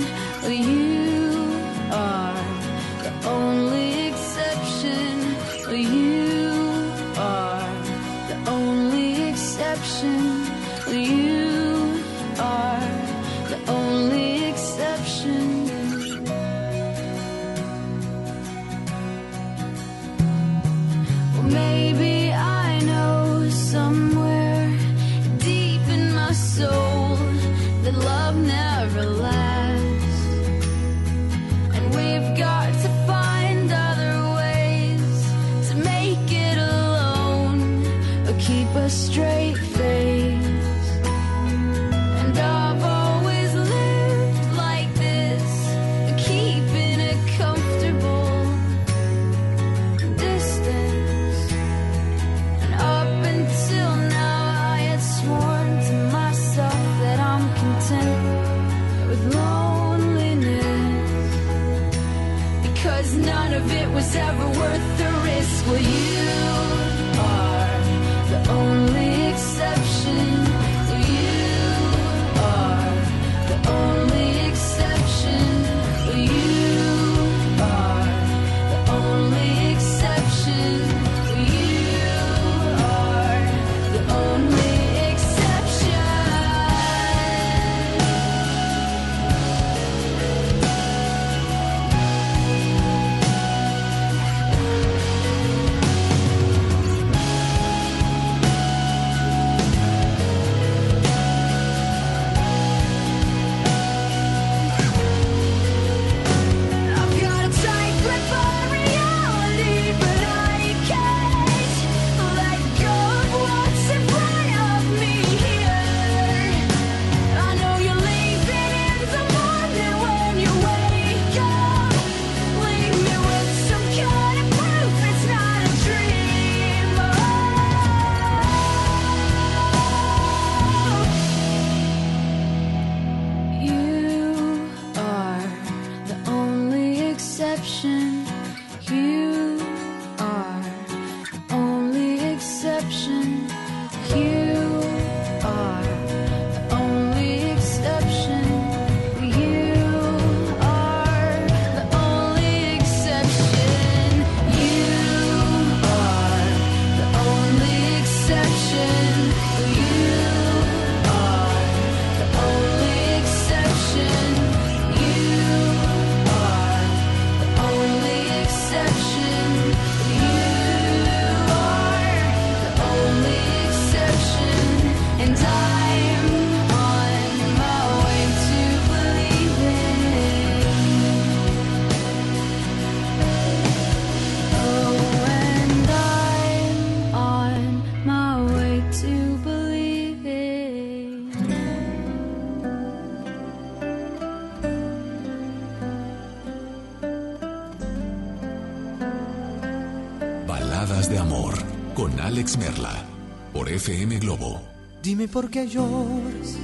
FM Globo. Dime por qué lloras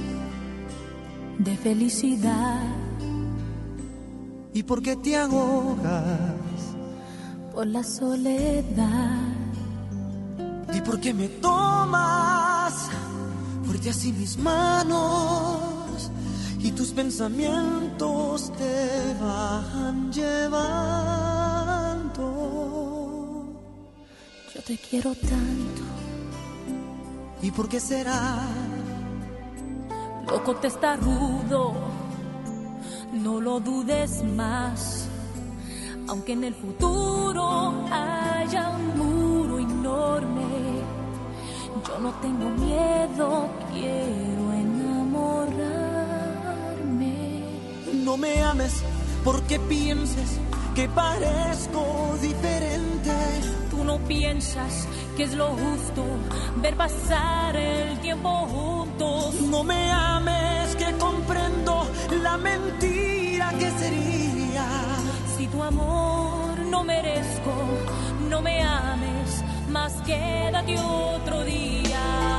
de felicidad y por qué te ahogas por la soledad. ¿Y por qué me tomas fuerte así mis manos y tus pensamientos te van llevando? Yo te quiero tanto. ¿Y por qué será? Loco te está rudo, no lo dudes más. Aunque en el futuro haya un muro enorme, yo no tengo miedo, quiero enamorarme. No me ames porque pienses que parezco diferente. Tú no piensas que es lo justo ver pasar el tiempo juntos. No me ames que comprendo la mentira que sería. Si tu amor no merezco, no me ames, más quédate otro día.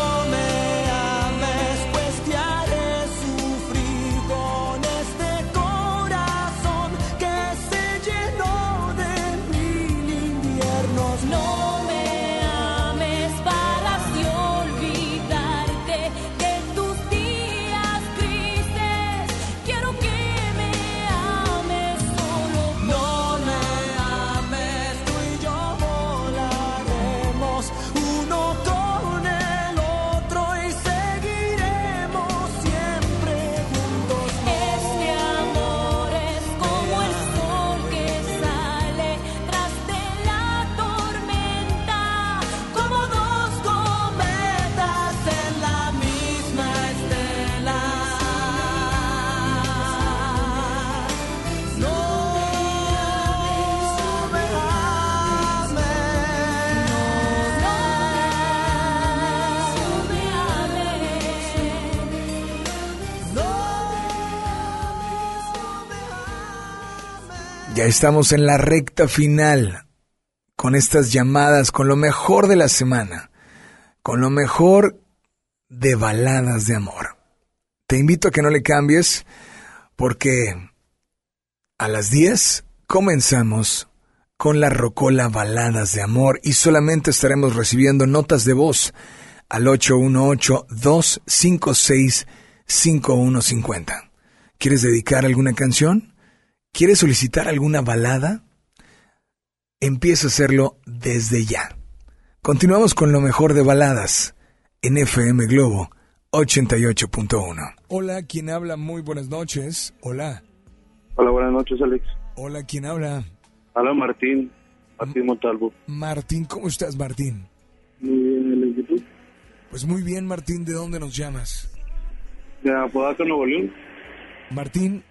Estamos en la recta final con estas llamadas, con lo mejor de la semana, con lo mejor de baladas de amor. Te invito a que no le cambies porque a las 10 comenzamos con la Rocola Baladas de Amor y solamente estaremos recibiendo notas de voz al 818-256-5150. ¿Quieres dedicar alguna canción? ¿Quieres solicitar alguna balada? Empieza a hacerlo desde ya. Continuamos con lo mejor de baladas en FM Globo 88.1. Hola, ¿quién habla? Muy buenas noches. Hola. Hola, buenas noches, Alex. Hola, ¿quién habla? Hola Martín, Martín Montalvo. Martín, ¿cómo estás, Martín? Muy bien, ¿y tú? Pues muy bien, Martín, ¿de dónde nos llamas? De Apodaca, Nuevo León. Martín,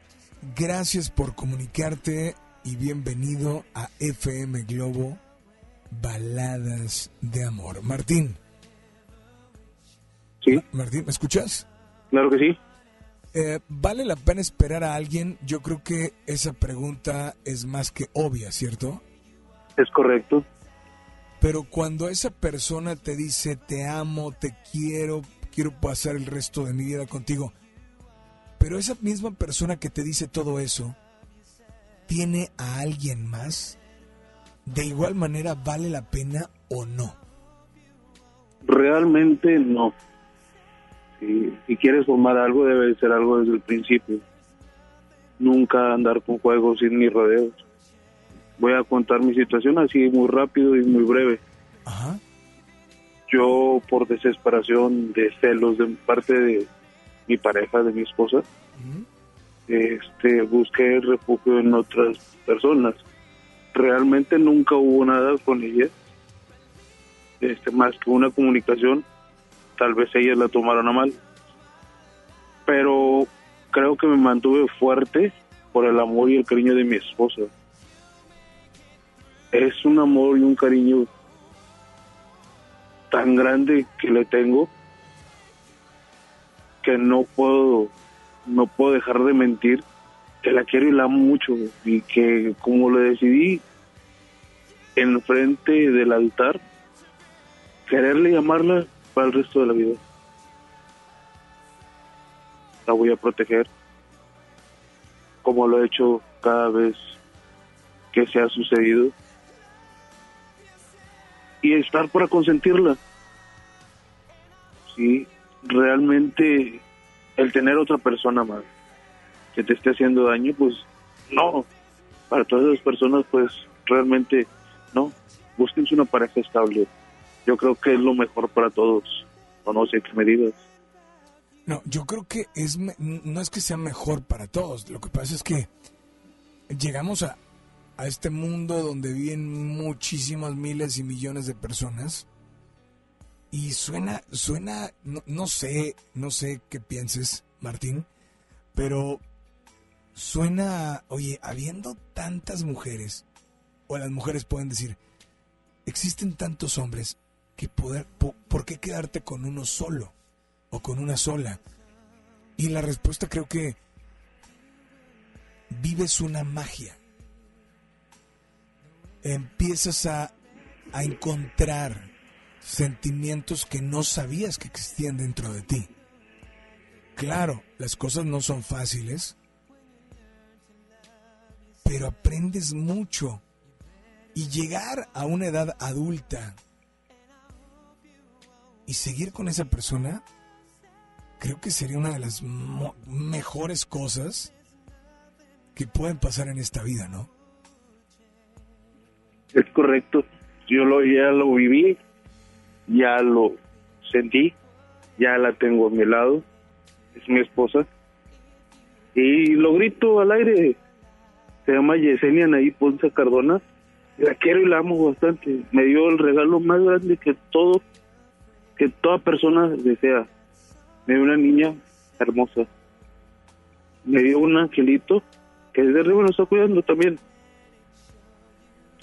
gracias por comunicarte y bienvenido a FM Globo Baladas de Amor. Martín. Sí. Martín, ¿me escuchas? Claro que sí. Eh, ¿Vale la pena esperar a alguien? Yo creo que esa pregunta es más que obvia, ¿cierto? Es correcto. Pero cuando esa persona te dice te amo, te quiero, quiero pasar el resto de mi vida contigo, pero esa misma persona que te dice todo eso, ¿tiene a alguien más? ¿De igual manera vale la pena o no? Realmente no. Si, si quieres formar algo, debe ser algo desde el principio. Nunca andar con juegos sin ni rodeos. Voy a contar mi situación así muy rápido y muy breve. Yo, por desesperación de celos de parte de mi pareja, de mi esposa, este, busqué refugio en otras personas. Realmente nunca hubo nada con ella, este, más que una comunicación. Tal vez ellas la tomaron a mal, pero creo que me mantuve fuerte por el amor y el cariño de mi esposa. Es un amor y un cariño tan grande que le tengo que no puedo no puedo dejar de mentir que la quiero y la amo mucho y que como lo decidí enfrente del altar quererle llamarla para el resto de la vida. La voy a proteger como lo he hecho cada vez que se ha sucedido. Y estar para consentirla. Sí, realmente el tener otra persona más que te esté haciendo daño, pues no. Para todas esas personas, pues realmente no. Búsquense una pareja estable. Yo creo que es lo mejor para todos. O no sé qué me digas. No, yo creo que es no es que sea mejor para todos. Lo que pasa es que llegamos a, a este mundo donde viven muchísimas miles y millones de personas y suena, suena, no, no sé, no sé qué pienses, Martín, pero suena, oye, habiendo tantas mujeres, o las mujeres pueden decir, existen tantos hombres que poder, po- ¿por qué quedarte con uno solo o con una sola? Y la respuesta creo que vives una magia. Empiezas a, a encontrar sentimientos que no sabías que existían dentro de ti. Claro, las cosas no son fáciles, pero aprendes mucho. Y llegar a una edad adulta y seguir con esa persona, creo que sería una de las mejores cosas que pueden pasar en esta vida, ¿no? Es correcto. Yo lo, ya lo viví, ya lo sentí, ya la tengo a mi lado, es mi esposa. Y lo grito al aire. Se llama Yesenia Anaí Ponce Cardona. La quiero y la amo bastante. Me dio el regalo más grande que todo, que toda persona desea. Me dio una niña hermosa. Me dio un angelito que desde arriba nos está cuidando también.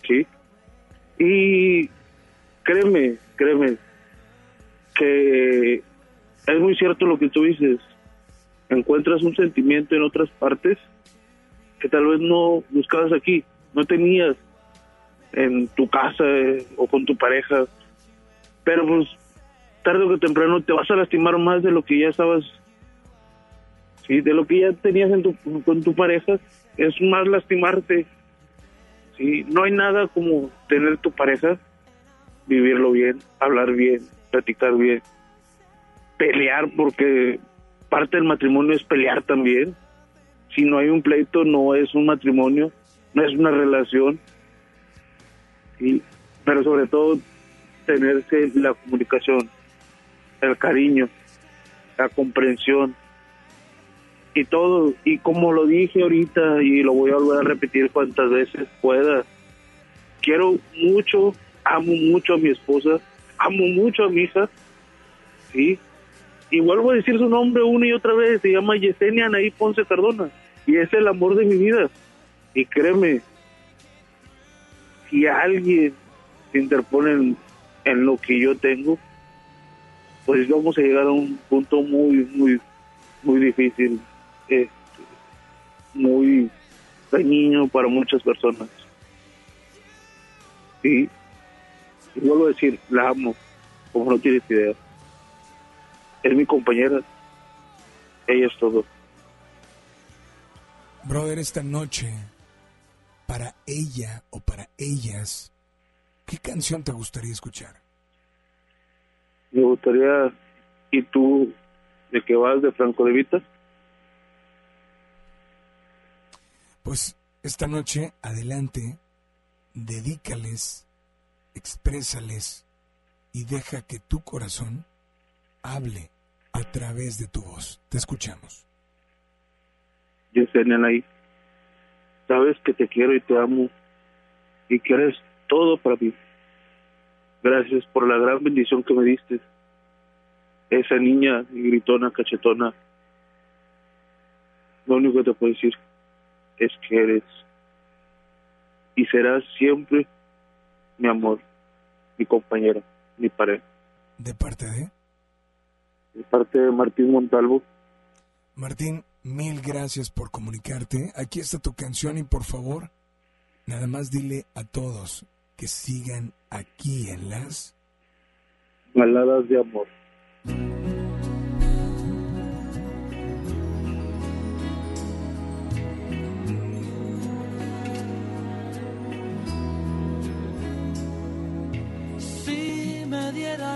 Sí. Y créeme, créeme, que es muy cierto lo que tú dices. Encuentras un sentimiento en otras partes que tal vez no buscabas aquí, no tenías en tu casa eh, o con tu pareja, pero pues tarde o temprano te vas a lastimar más de lo que ya estabas, sí, de lo que ya tenías en tu, con tu pareja, es más lastimarte. Sí, no hay nada como tener tu pareja, vivirlo bien, hablar bien, platicar bien, pelear, porque parte del matrimonio es pelear también. Si no hay un pleito, no es un matrimonio, no es una relación. Sí, pero sobre todo tenerse la comunicación, el cariño, la comprensión y todo. Y como lo dije ahorita y lo voy a volver a repetir cuantas veces pueda, quiero mucho, amo mucho a mi esposa, amo mucho a mi hija, ¿sí? Y vuelvo a decir su nombre una y otra vez, se llama Yesenia Anaí Ponce Cardona, y es el amor de mi vida. Y créeme, si alguien se interpone en, lo que yo tengo, pues vamos a llegar a un punto muy, muy, muy difícil, este, muy dañino para muchas personas. Sí, y vuelvo a decir, la amo, como no tienes idea. Es mi compañera, ella es todo. Brother, esta noche, para ella o para ellas, ¿qué canción te gustaría escuchar? Me gustaría, ¿y tú de qué vas de Franco de Vita? Pues esta noche, adelante, dedícales, exprésales y deja que tu corazón hable a través de tu voz. Te escuchamos. Yesenia ahí. Sabes que te quiero y te amo y que eres todo para mí. Gracias por la gran bendición que me diste. Esa niña gritona, cachetona. Lo único que te puedo decir es que eres y serás siempre mi amor, mi compañera, mi pareja. ¿De parte de? De parte de Martín Montalvo. Martín, mil gracias por comunicarte. Aquí está tu canción y por favor, nada más dile a todos que sigan aquí en las Baladas de amor.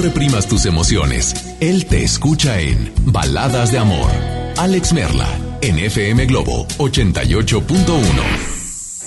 Reprimas tus emociones. Él te escucha en Baladas de Amor. Alex Merla, en FM Globo 88.1.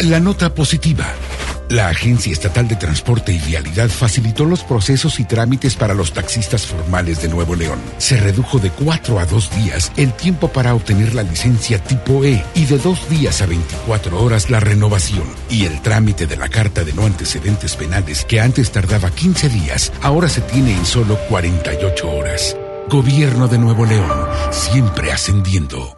La nota positiva. La Agencia Estatal de Transporte y Vialidad facilitó los procesos y trámites para los taxistas formales de Nuevo León. Se redujo de cuatro a dos días el tiempo para obtener la licencia tipo E y de dos días a 24 horas la renovación. Y el trámite de la carta de no antecedentes penales que antes tardaba 15 días, ahora se tiene en solo 48 horas. Gobierno de Nuevo León, siempre ascendiendo.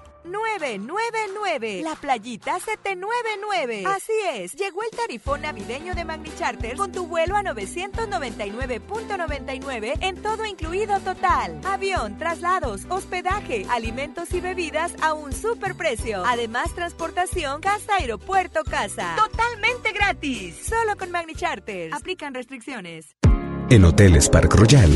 999. La playita 799. Así es, llegó el tarifón navideño de Magni Charter con tu vuelo a 999.99 en todo incluido total. Avión, traslados, hospedaje, alimentos y bebidas a un superprecio. Además, transportación casa, aeropuerto, casa. Totalmente gratis. Solo con Magni Charter. Aplican restricciones. En Hoteles Park Royal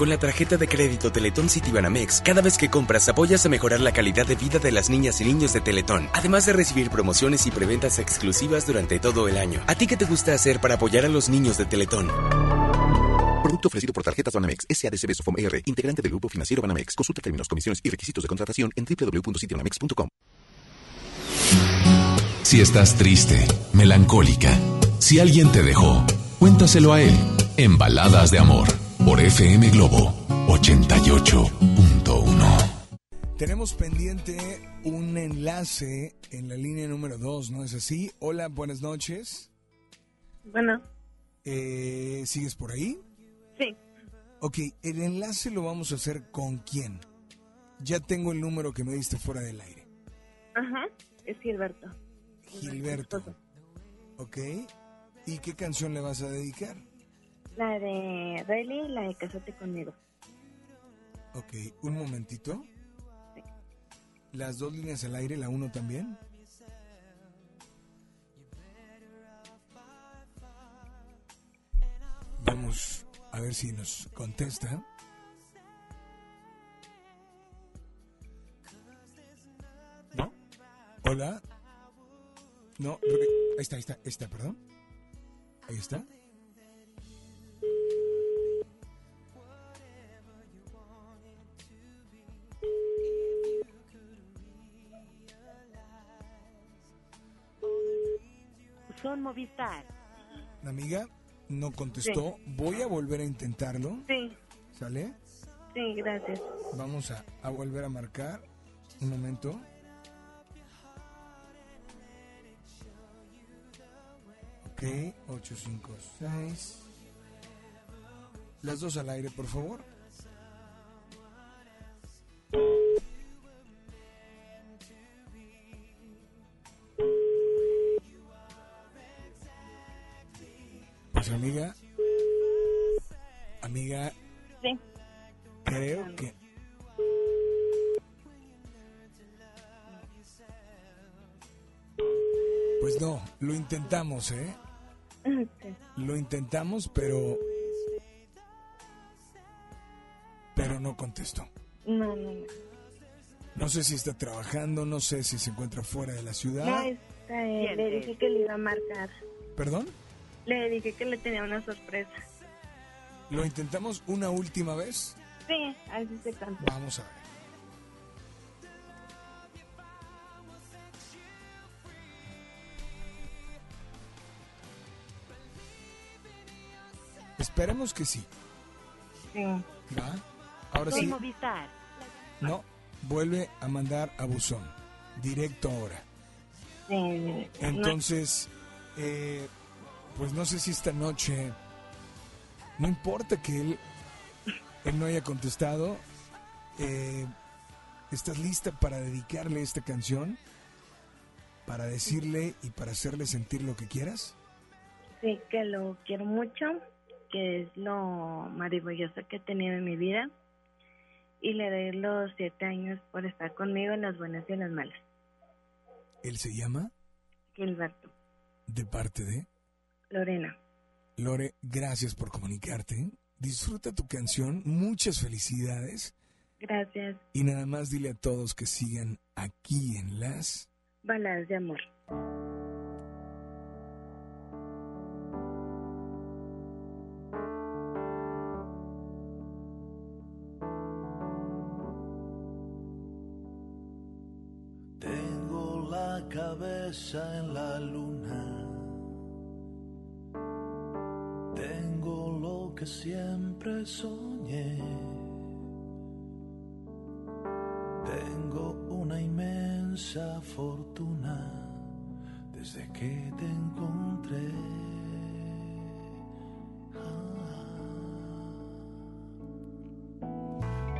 Con la tarjeta de crédito Teletón Citibanamex, cada vez que compras apoyas a mejorar la calidad de vida de las niñas y niños de Teletón, además de recibir promociones y preventas exclusivas durante todo el año. ¿A ti qué te gusta hacer para apoyar a los niños de Teletón? Producto ofrecido por Tarjetas Banamex, SADCB Sofom ER, integrante del Grupo Financiero Banamex. Consulta términos, condiciones y requisitos de contratación en www.citibanamex.com. Si estás triste, melancólica, si alguien te dejó, cuéntaselo a él en Baladas de Amor por FM Globo 88.1. Tenemos pendiente un enlace en la línea número 2, ¿no es así? Hola, buenas noches. Bueno, Eh, ¿Sigues por ahí? sí. Ok, el enlace lo vamos a hacer con quién. Ya tengo el número que me diste fuera del aire. Ajá, es Gilberto. Gilberto. Ok. ¿Y qué canción le vas a dedicar? La de Relly y la de Casate conmigo. Ok, un momentito. Las dos líneas al aire, la uno también. Vamos a ver si nos contesta. ¿No? Hola. No, ahí está, ahí está, ahí está, perdón. Ahí está. Son Movistar. La amiga no contestó. Voy a volver a intentarlo. Sí, ¿Sale? sí, gracias. Vamos a, a volver a marcar. Un momento. Ok, 856. Las dos al aire, por favor. Pues amiga. Amiga, Sí. creo que Pues no, lo intentamos, ¿eh? Lo intentamos, pero... Pero no contestó. No, no, no. No sé si está trabajando, no sé si se encuentra fuera de la ciudad. No, Eh, le dije que le iba a marcar. ¿Perdón? Le dije que le tenía una sorpresa. ¿Lo intentamos una última vez? Sí, así se canta. Vamos a ver. Esperemos que sí. Sí. ¿Va? Ahora Soy sí. Movistar. No, vuelve a mandar a buzón. Directo ahora. Sí. Entonces, eh, pues no sé si esta noche, no importa que él, él no haya contestado, eh, ¿estás lista para dedicarle esta canción? Para decirle y para hacerle sentir lo que quieras. Sí, que lo quiero mucho, que es lo maravilloso que he tenido en mi vida. Y le doy los siete años por estar conmigo en las buenas y en las malas. Él se llama Gilberto, de parte de Lorena. Lore. Gracias por comunicarte. Disfruta tu canción. Muchas felicidades. Gracias. Y nada más dile a todos que sigan aquí en las Baladas de amor. Tengo la cabeza en la luna. Siempre soñé. Tengo una inmensa fortuna desde que te encontré.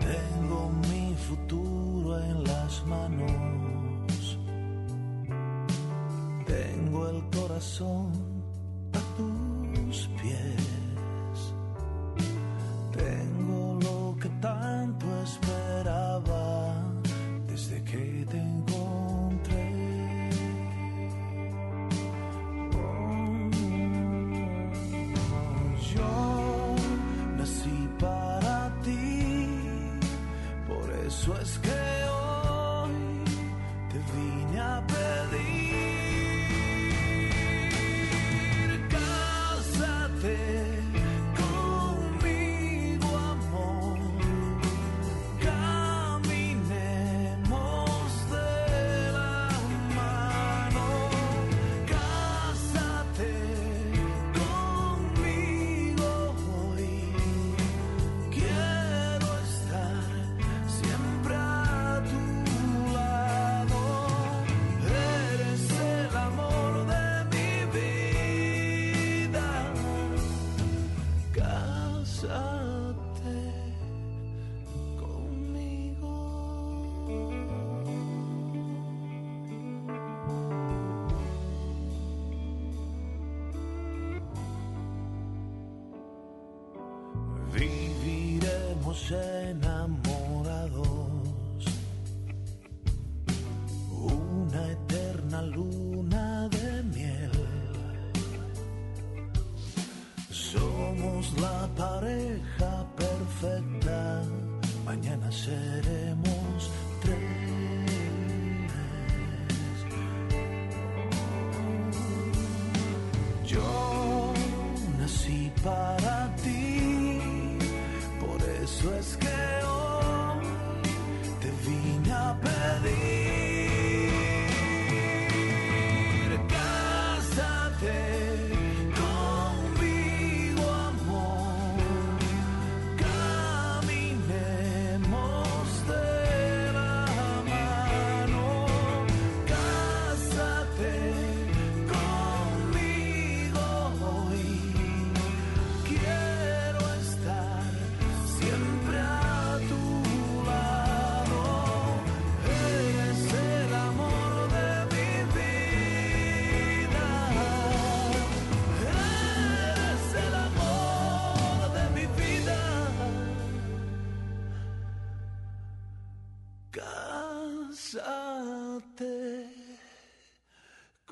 Tengo mi futuro en las manos. Tengo el corazón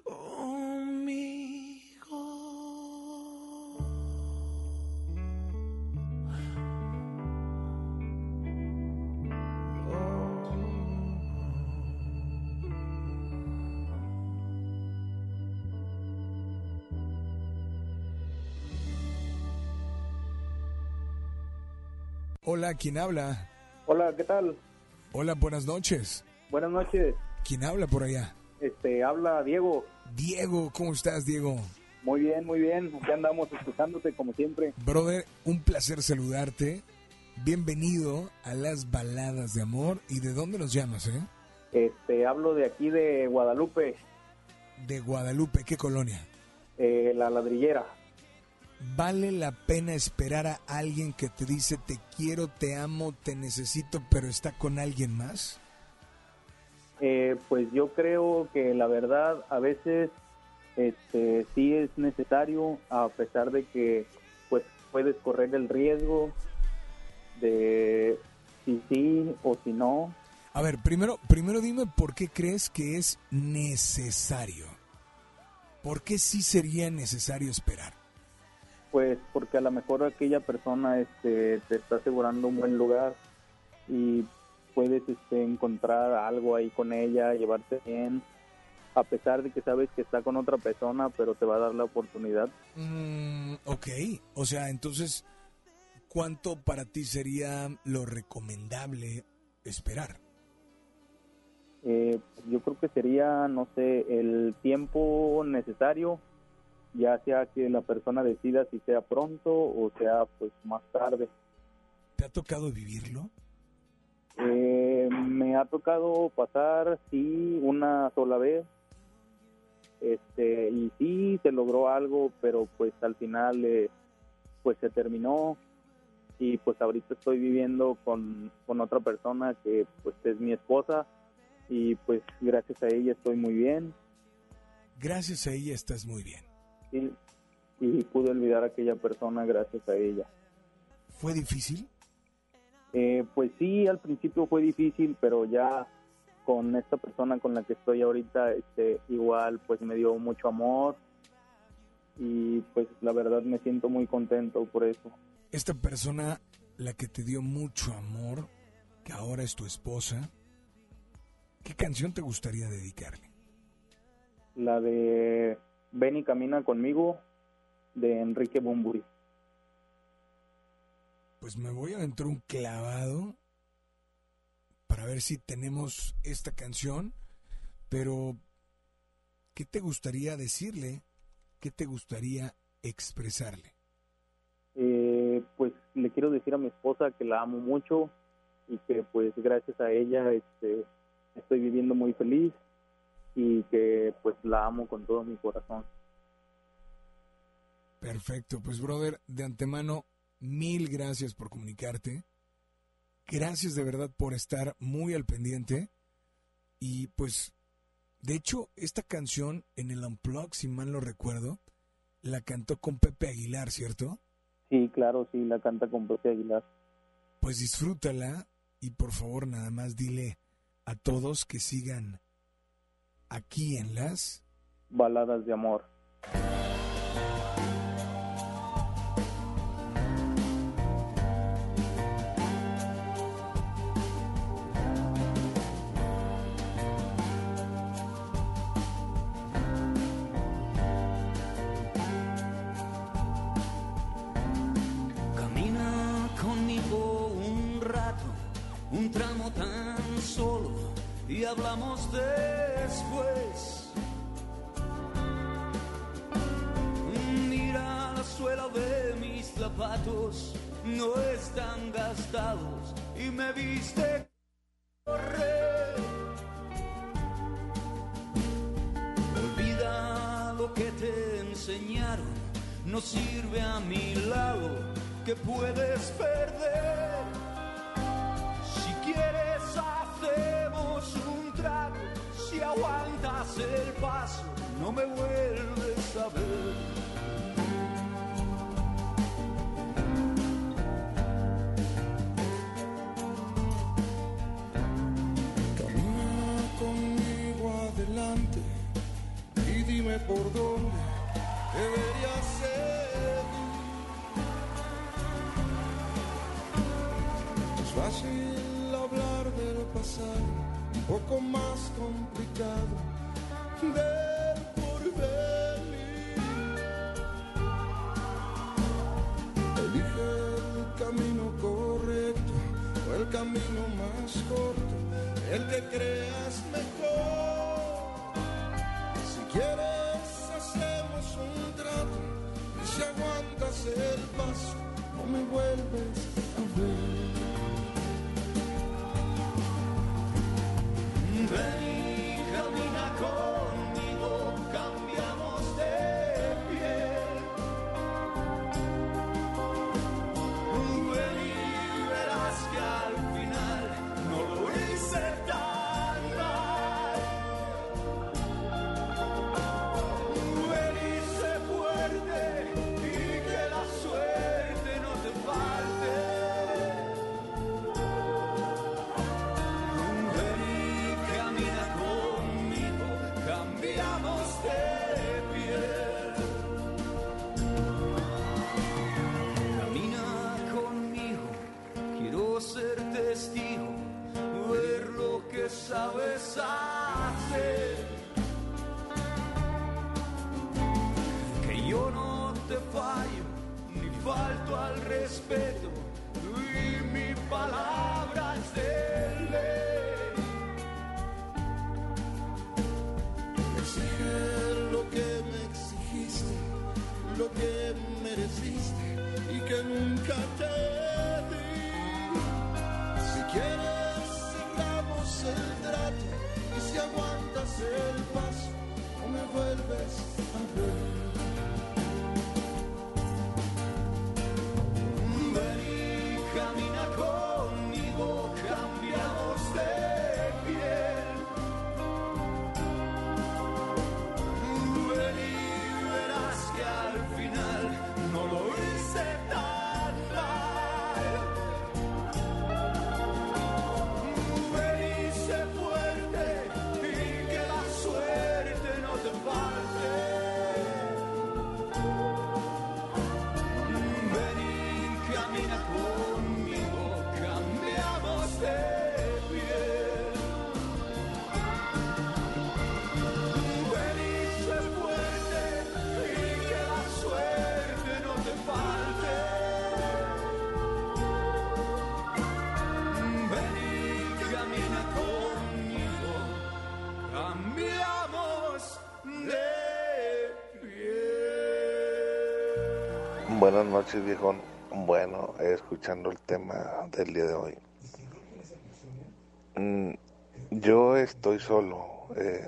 Conmigo. Hola, ¿quién habla? Hola, ¿qué tal? Hola, buenas noches. Buenas noches. ¿Quién habla por allá? Este, habla Diego. Diego, ¿cómo estás, Diego? Muy bien, muy bien. Aquí andamos escuchándote como siempre. Brother, un placer saludarte. Bienvenido a las baladas de amor. ¿Y de dónde nos llamas, eh? Este, hablo de aquí de Guadalupe, De Guadalupe, ¿qué colonia? eh, la ladrillera. ¿Vale la pena esperar a alguien que te dice te quiero, te amo, te necesito, pero está con alguien más? Eh, pues yo creo que la verdad a veces este, sí es necesario, a pesar de que pues puedes correr el riesgo de si sí o si no. A ver, primero, primero dime por qué crees que es necesario. ¿Por qué sí sería necesario esperar? Pues porque a lo mejor aquella persona este, te está asegurando un buen lugar y puedes este, encontrar algo ahí con ella, llevarte bien, a pesar de que sabes que está con otra persona, pero te va a dar la oportunidad. Mm, ok, o sea, entonces, ¿cuánto para ti sería lo recomendable esperar? Eh, yo creo que sería, no sé, el tiempo necesario, ya sea que la persona decida si sea pronto o sea pues más tarde. ¿Te ha tocado vivirlo? Eh, me ha tocado pasar, sí, una sola vez. Este, y sí, se logró algo, pero pues al final, eh, pues se terminó. Y pues ahorita estoy viviendo con, con otra persona que pues es mi esposa. Y pues gracias a ella estoy muy bien. Gracias a ella estás muy bien. Y, y pude olvidar a aquella persona gracias a ella. ¿Fue difícil? Eh, pues sí, al principio fue difícil, pero ya con esta persona con la que estoy ahorita, este, igual pues me dio mucho amor y pues la verdad me siento muy contento por eso. Esta persona, la que te dio mucho amor, que ahora es tu esposa, ¿qué canción te gustaría dedicarle? La de Ven y camina conmigo de Enrique Bumburi. Pues me voy a aventar un clavado para ver si tenemos esta canción, pero ¿qué te gustaría decirle? ¿Qué te gustaría expresarle? Eh, pues le quiero decir a mi esposa que la amo mucho y que pues gracias a ella este, estoy viviendo muy feliz y que pues la amo con todo mi corazón. Perfecto, pues brother, de antemano, mil gracias por comunicarte. Gracias de verdad por estar muy al pendiente. Y pues, de hecho, esta canción en el Unplug, si mal no recuerdo, la cantó con Pepe Aguilar, ¿cierto? Sí, claro, sí, la canta con Pepe Aguilar. Pues disfrútala y por favor nada más dile a todos que sigan aquí en las Baladas de amor. Un tramo tan solo y hablamos después. Mira la suela de mis zapatos, no están gastados y me viste correr. Olvida lo que te enseñaron, no sirve a mi lado que puedes perder. Aguantas el paso, no me vuelves a ver. Camina conmigo adelante y dime por dónde debería seguir. Es fácil hablar del pasado, un poco más complicado del porvenir. Elige el camino correcto el camino más corto, el que creas mejor. Si quieres hacemos un trato y si aguantas el paso, no me vuelves a ver. Ven y camina conmigo, Buenas noches, viejón. Bueno, eh, escuchando el tema del día de hoy. Mm, Yo estoy solo. eh,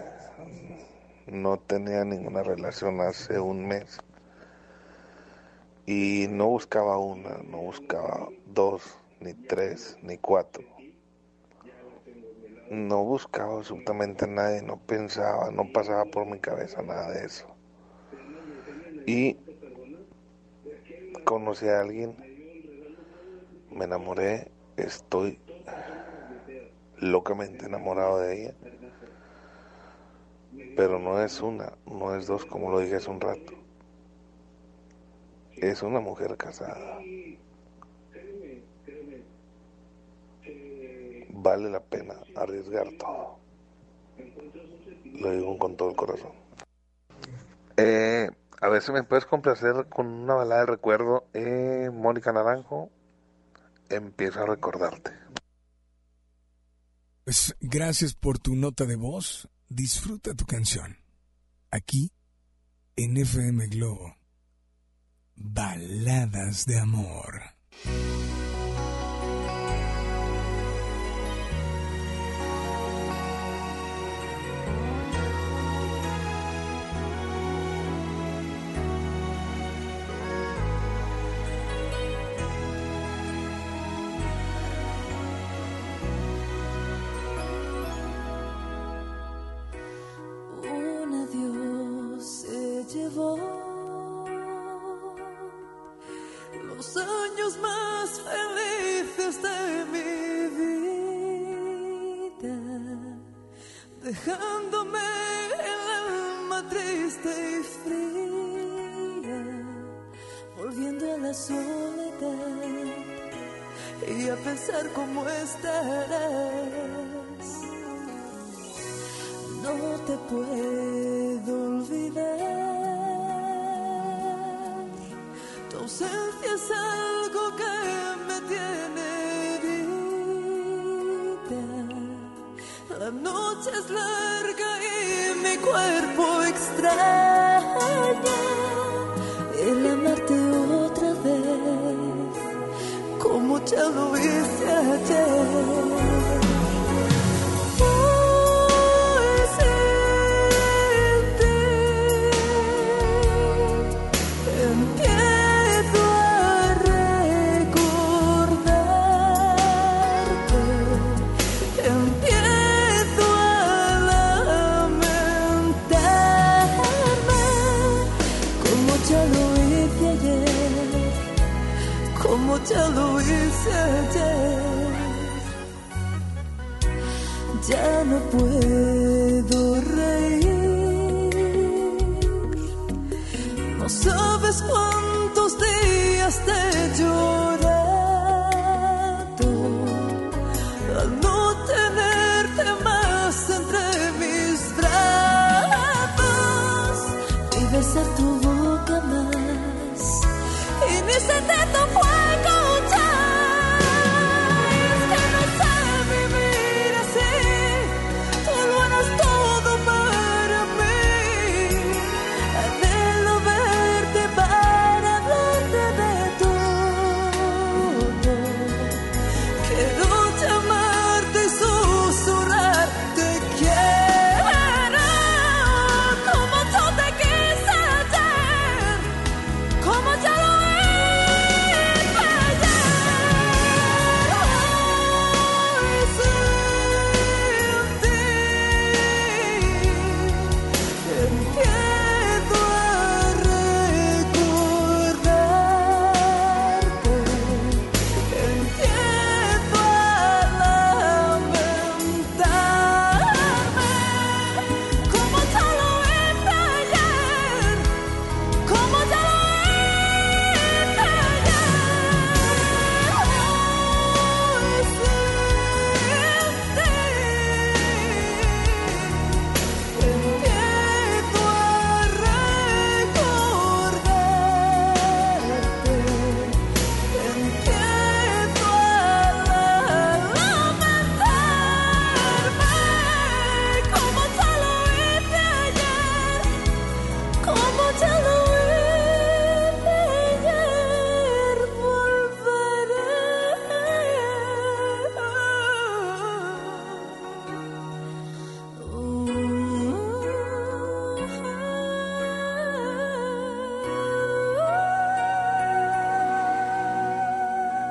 no tenía ninguna relación hace un mes. Y no buscaba una, no buscaba dos, ni tres, ni cuatro. No buscaba absolutamente nadie, no pensaba, no pasaba por mi cabeza nada de eso. Y conocí a alguien, me enamoré, estoy locamente enamorado de ella, pero no es una, no es dos, como lo dije hace un rato. Es una mujer casada. Vale la pena arriesgar todo. Lo digo con todo el corazón. Eh, a ver si me puedes complacer con una balada de recuerdo. Eh, Mónica Naranjo, empiezo a recordarte. Pues gracias por tu nota de voz. Disfruta tu canción. Aquí, en FM Globo. Baladas de amor. No puedo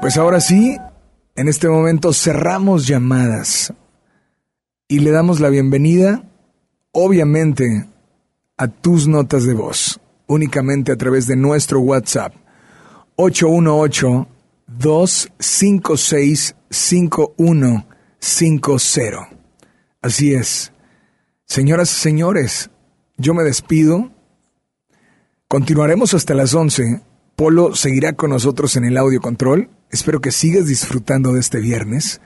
Pues ahora sí, en este momento cerramos llamadas y le damos la bienvenida, obviamente, a tus notas de voz, únicamente a través de nuestro WhatsApp 818-256-5150. Así es. Señoras y señores, yo me despido. Continuaremos hasta las 11. Polo seguirá con nosotros en el audio control. Espero que sigas disfrutando de este viernes.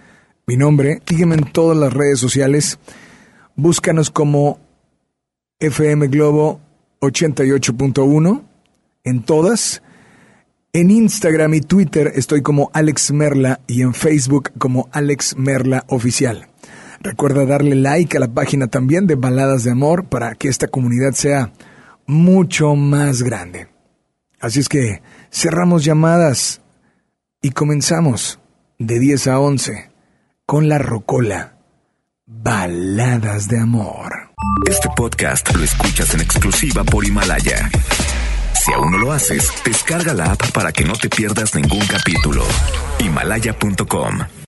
Mi nombre, sígueme en todas las redes sociales. Búscanos como FM Globo 88.1 en todas. En Instagram y Twitter estoy como Alex Merla y en Facebook como Alex Merla Oficial. Recuerda darle like a la página también de Baladas de Amor para que esta comunidad sea mucho más grande. Así es que cerramos llamadas y comenzamos de 10 a 11 con la Rocola. Baladas de Amor. Este podcast lo escuchas en exclusiva por Himalaya. Si aún no lo haces, descarga la app para que no te pierdas ningún capítulo. Himalaya.com